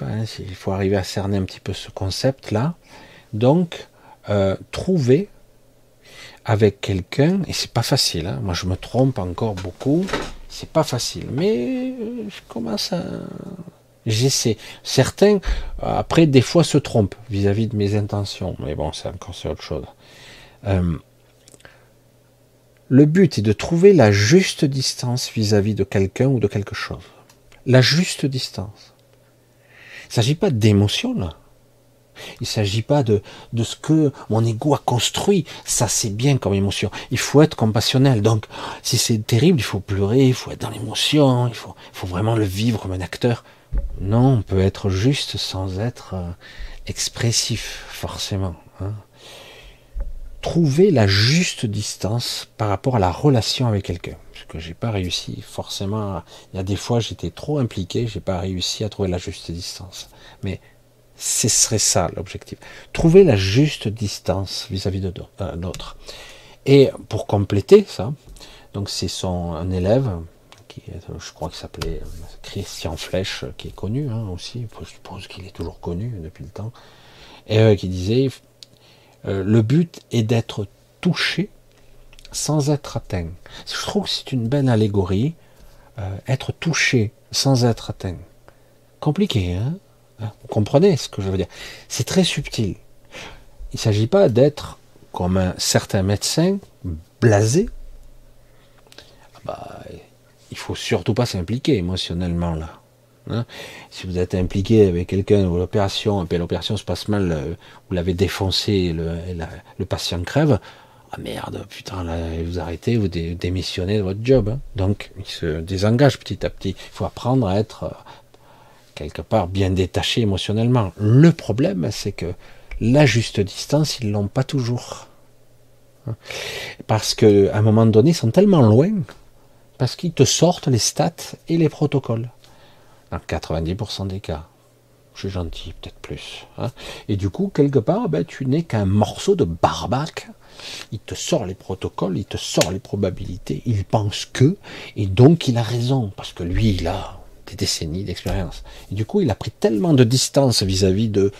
hein, il faut arriver à cerner un petit peu ce concept-là. Donc, euh, trouver avec quelqu'un, et c'est pas facile, hein, moi je me trompe encore beaucoup, c'est pas facile, mais euh, je commence à. J'essaie. Certains, après, des fois se trompent vis-à-vis de mes intentions, mais bon, c'est encore autre chose. Euh, le but est de trouver la juste distance vis-à-vis de quelqu'un ou de quelque chose. La juste distance. Il ne s'agit pas d'émotion là. Il ne s'agit pas de, de ce que mon ego a construit. Ça, c'est bien comme émotion. Il faut être compassionnel. Donc, si c'est terrible, il faut pleurer, il faut être dans l'émotion, il faut, faut vraiment le vivre comme un acteur. Non, on peut être juste sans être euh, expressif, forcément. Hein trouver la juste distance par rapport à la relation avec quelqu'un. Parce que j'ai pas réussi forcément. Il y a des fois j'étais trop impliqué, j'ai pas réussi à trouver la juste distance. Mais ce serait ça l'objectif. Trouver la juste distance vis-à-vis de euh, l'autre. Et pour compléter ça, donc c'est son un élève qui je crois qu'il s'appelait Christian Flèche, qui est connu hein, aussi. Je suppose qu'il est toujours connu depuis le temps. Et euh, qui disait euh, le but est d'être touché sans être atteint. Je trouve que c'est une belle allégorie. Euh, être touché sans être atteint. Compliqué, hein? Vous comprenez ce que je veux dire C'est très subtil. Il ne s'agit pas d'être comme un certain médecin blasé. Ah bah, il faut surtout pas s'impliquer émotionnellement là. Hein. si vous êtes impliqué avec quelqu'un où l'opération, l'opération se passe mal, euh, vous l'avez défoncé, le, le, patient crève, ah merde, putain, là, vous arrêtez, vous démissionnez de votre job. Hein. Donc, il se désengage petit à petit. Il faut apprendre à être euh, quelque part bien détaché émotionnellement. Le problème, c'est que la juste distance, ils l'ont pas toujours. Parce qu'à un moment donné, ils sont tellement loin, parce qu'ils te sortent les stats et les protocoles. 90% des cas. Je suis gentil, peut-être plus. Hein. Et du coup, quelque part, ben, tu n'es qu'un morceau de barbac. Il te sort les protocoles, il te sort les probabilités, il pense que, et donc il a raison, parce que lui, il a des décennies d'expérience. Et du coup, il a pris tellement de distance vis-à-vis de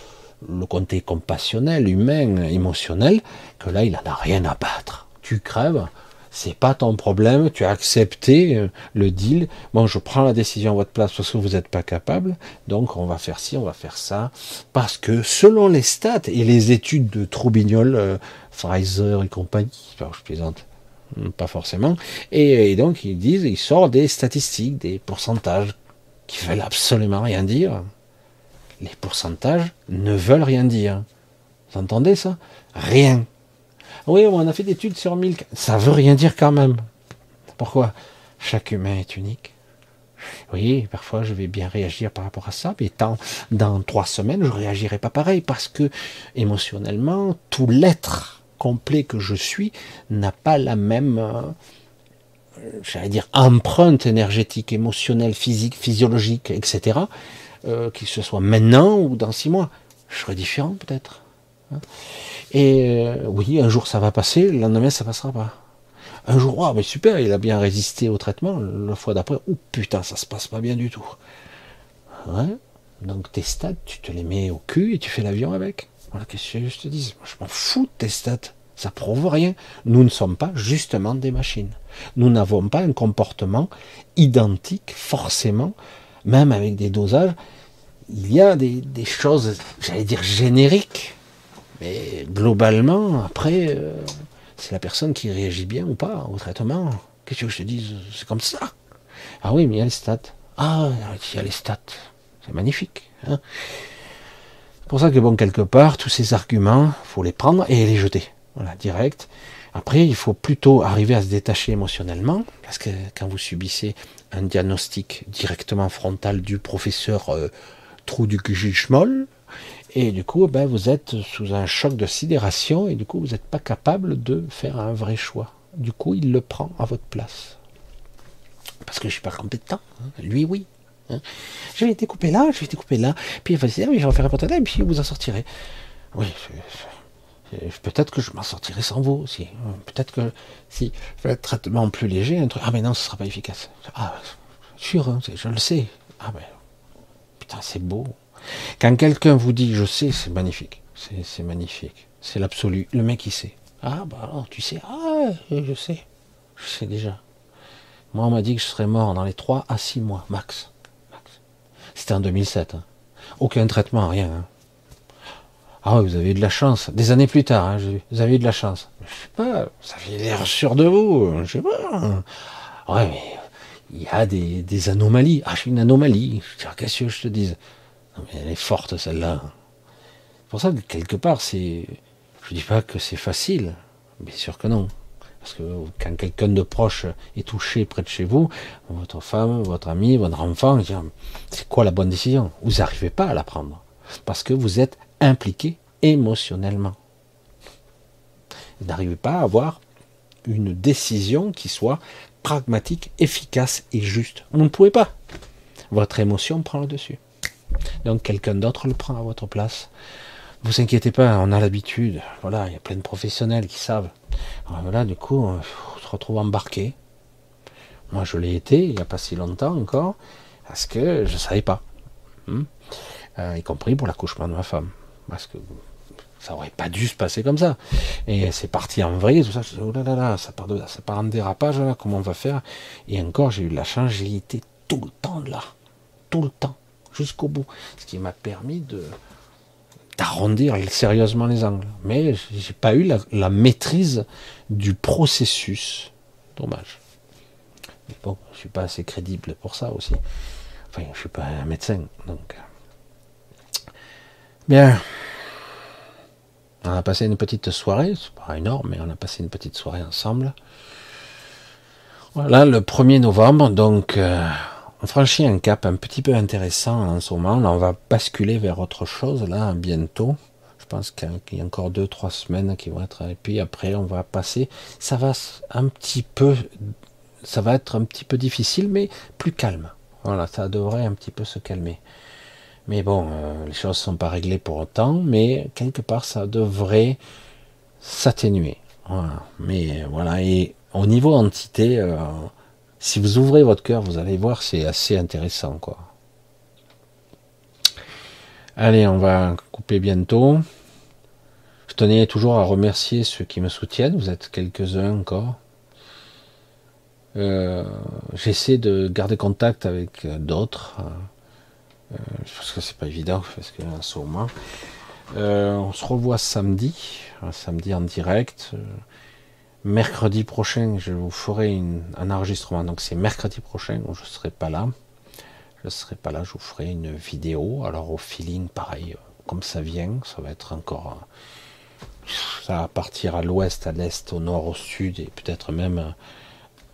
le côté compassionnel, humain, émotionnel, que là, il n'en a rien à battre. Tu crèves, c'est pas ton problème, tu as accepté euh, le deal. Bon, je prends la décision à votre place parce que vous n'êtes pas capable, donc on va faire ci, on va faire ça, parce que selon les stats et les études de Troubignol, euh, Pfizer et compagnie, je plaisante, pas forcément, et, donc ils disent, ils sortent des statistiques, des pourcentages qui veulent absolument rien dire. Les pourcentages ne veulent rien dire. Vous entendez ça? Rien. Oui, on a fait des études sur 1000. Ça veut rien dire quand même. Pourquoi? Chaque humain est unique. Oui, parfois je vais bien réagir par rapport à ça, mais dans, trois semaines, je réagirai pas pareil parce que émotionnellement, tout l'être complet que je suis n'a pas la même, euh, j'allais dire, empreinte énergétique, émotionnelle, physique, physiologique, etc., euh, qu'il se soit maintenant ou dans six mois. Je serai différent peut-être. Hein. Et euh, oui, un jour ça va passer, le lendemain ça passera pas. Un jour, oh, mais super, il a bien résisté au traitement. La fois d'après, oh putain, ça se passe pas bien du tout. Donc tes stats, tu te les mets au cul et tu fais l'avion avec. Voilà, qu'est-ce que je te dis? Je m'en fous de tes stats. Ça prouve rien. Nous ne sommes pas justement des machines. Nous n'avons pas un comportement identique, forcément, même avec des dosages. Il y a des, choses, j'allais dire, génériques mais globalement, après, euh, c'est la personne qui réagit bien ou pas au traitement. Qu'est-ce que je te dis C'est comme ça. Ah oui, mais il y a les stats. Ah, il y a les stats. C'est magnifique. Hein c'est pour ça que, bon, quelque part, tous ces arguments, faut les prendre et les jeter. Voilà, direct. Après, il faut plutôt arriver à se détacher émotionnellement, parce que quand vous subissez un diagnostic directement frontal du professeur euh, trou du cul Et du coup, ben, vous êtes sous un choc de sidération et du coup, vous n'êtes pas capable de faire un vrai choix. Du coup, il le prend à votre place. Parce que je ne suis pas compétent. Hein. Lui, oui. Hein. Je vais été coupé là, je vais été coupé là. Puis il va dire, oui, je vais faire un et puis vous en sortirez. Oui, peut-être que je m'en sortirai sans vous aussi. Peut-être que si je fais un traitement plus léger, un truc. Ah, mais non, ce ne sera pas efficace. Ah, sûr, hein, je le sais. Ah, mais putain, c'est beau. Quand quelqu'un vous dit je sais, c'est magnifique. C'est magnifique. C'est l'absolu. Le mec, il sait. Ah, bah alors, tu sais. Ah, je sais. Je sais déjà. Moi, on m'a dit que je serais mort dans les 3 à 6 mois, max. C'était en 2007. Hein. Aucun traitement, rien. Hein. Ah, vous avez eu de la chance. Des années plus tard, hein, vous avez eu de la chance. Je sais pas, vous avez l'air sûr de vous. Je sais pas. Ouais, mais il y a des, anomalies. Ah, je suis une anomalie. Qu'est-ce que je te dise? Non, mais elle est forte, celle-là. C'est pour ça que quelque part, c'est. Je dis pas que c'est facile. Bien sûr que non. Parce que quand quelqu'un de proche est touché près de chez vous, votre femme, votre ami, votre enfant, c'est quoi la bonne décision? Vous n'arrivez pas à la prendre. Parce que vous êtes impliqué émotionnellement. Vous n'arrivez pas à avoir une décision qui soit pragmatique, efficace et juste. Vous ne pouvez pas. Votre émotion prend le dessus. Donc quelqu'un d'autre le prend à votre place. Vous inquiétez pas, on a l'habitude. Voilà, il y a plein de professionnels qui savent. voilà, du coup, on se retrouve embarqué. Moi, je l'ai été il n'y a pas si longtemps encore, parce que je ne savais pas. Hmm. Euh, y compris pour l'accouchement de ma femme. Parce que ça aurait pas dû se passer comme ça. Et c'est parti en vrai, tout ça. Oh là là là, ça part, de, ça part en dérapage, comment on va faire? Et encore, j'ai eu la chance, j'ai été tout le temps là. Tout le temps jusqu'au bout. Ce qui m'a permis de d'arrondir sérieusement les angles. Mais j'ai pas eu la, maîtrise du processus. Dommage. Mais bon, je suis pas assez crédible pour ça aussi. Enfin, je suis pas un médecin, donc. Bien. On a passé une petite soirée, c'est pas énorme, mais on a passé une petite soirée ensemble. Voilà, le 1er novembre, donc euh, on franchit un cap un petit peu intéressant en ce moment. Là, on va basculer vers autre chose là bientôt. Je pense qu'il y a encore deux, trois semaines qui vont être. Et puis après, on va passer. Ça va un petit peu, ça va être un petit peu difficile, mais plus calme. Voilà, ça devrait un petit peu se calmer. Mais bon, euh, les choses ne sont pas réglées pour autant, mais quelque part, ça devrait s'atténuer. Mais voilà, et au niveau entité, euh, si vous ouvrez votre cœur, vous allez voir, c'est assez intéressant, quoi. Allez, on va couper bientôt. Je tenais toujours à remercier ceux qui me soutiennent. Vous êtes quelques-uns encore. Euh, j'essaie de garder contact avec d'autres. Euh, parce que c'est pas évident, parce que ce moment. Euh, on se revoit samedi, samedi en direct. Mercredi prochain, je vous ferai un enregistrement. Donc c'est mercredi prochain où je ne serai pas là. Je ne serai pas là, je vous ferai une vidéo. Alors au feeling, pareil, comme ça vient, ça va être encore. Ça va partir à l'ouest, à l'est, au nord, au sud et peut-être même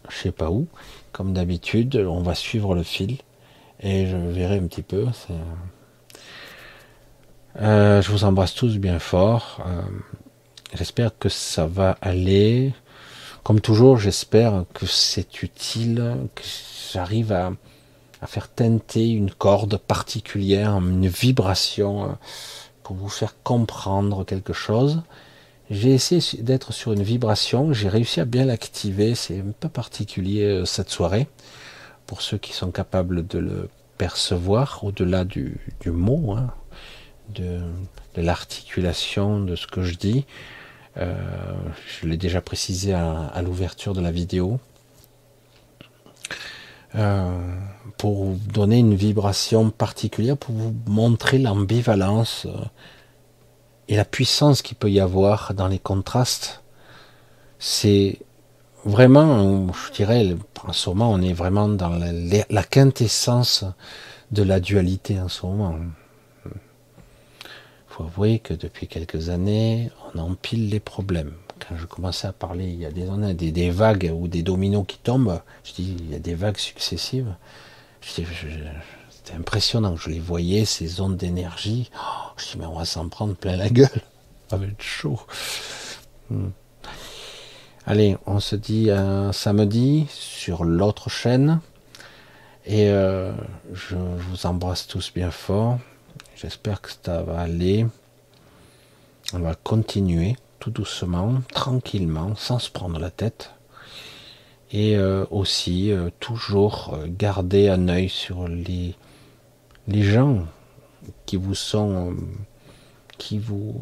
je sais pas où. Comme d'habitude, on va suivre le fil et je verrai un petit peu. Euh, je vous embrasse tous bien fort. Euh, J'espère que ça va aller. Comme toujours, j'espère que c'est utile, que j'arrive à, faire teinter une corde particulière, une vibration, euh, pour vous faire comprendre quelque chose. J'ai essayé d'être sur une vibration, j'ai réussi à bien l'activer, c'est un peu particulier euh, cette soirée, pour ceux qui sont capables de le percevoir au-delà du, mot, hein, de l'articulation de ce que je dis. Euh, je l'ai déjà précisé à, l'ouverture de la vidéo. Euh, pour vous donner une vibration particulière, pour vous montrer l'ambivalence euh, et la puissance qu'il peut y avoir dans les contrastes. C'est vraiment, je dirais, en ce moment, on est vraiment dans la, quintessence de la dualité en ce moment faut avouer que depuis quelques années, on empile les problèmes. Quand je commençais à parler, il y a des, des, des vagues ou des dominos qui tombent, je dis, il y a des vagues successives. C'était impressionnant. Je les voyais, ces ondes d'énergie. Oh, je dis, mais on va s'en prendre plein la gueule. Ça va être chaud. Hmm. Allez, on se dit un samedi sur l'autre chaîne. Et euh, je vous embrasse tous bien fort. J'espère que ça va aller. On va continuer tout doucement, tranquillement, sans se prendre la tête. Et euh, aussi, euh, toujours garder un œil sur les, gens qui vous sont, qui vous,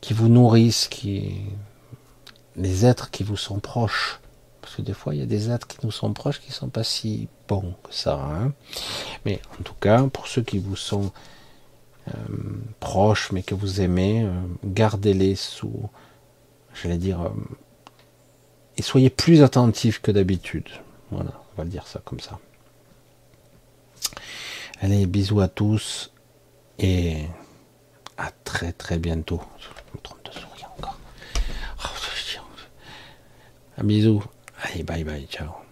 qui vous nourrissent, qui, les êtres qui vous sont proches. Parce que des fois, il y a des êtres qui nous sont proches qui ne sont pas si bons que ça. Hein. Mais en tout cas, pour ceux qui vous sont euh, proches, mais que vous aimez, euh, gardez-les sous, j'allais dire, euh, et soyez plus attentifs que d'habitude. Voilà, on va le dire ça comme ça. Allez, bisous à tous et à très très bientôt de souris encore. Oh, un bisou. Allez, bye bye, ciao.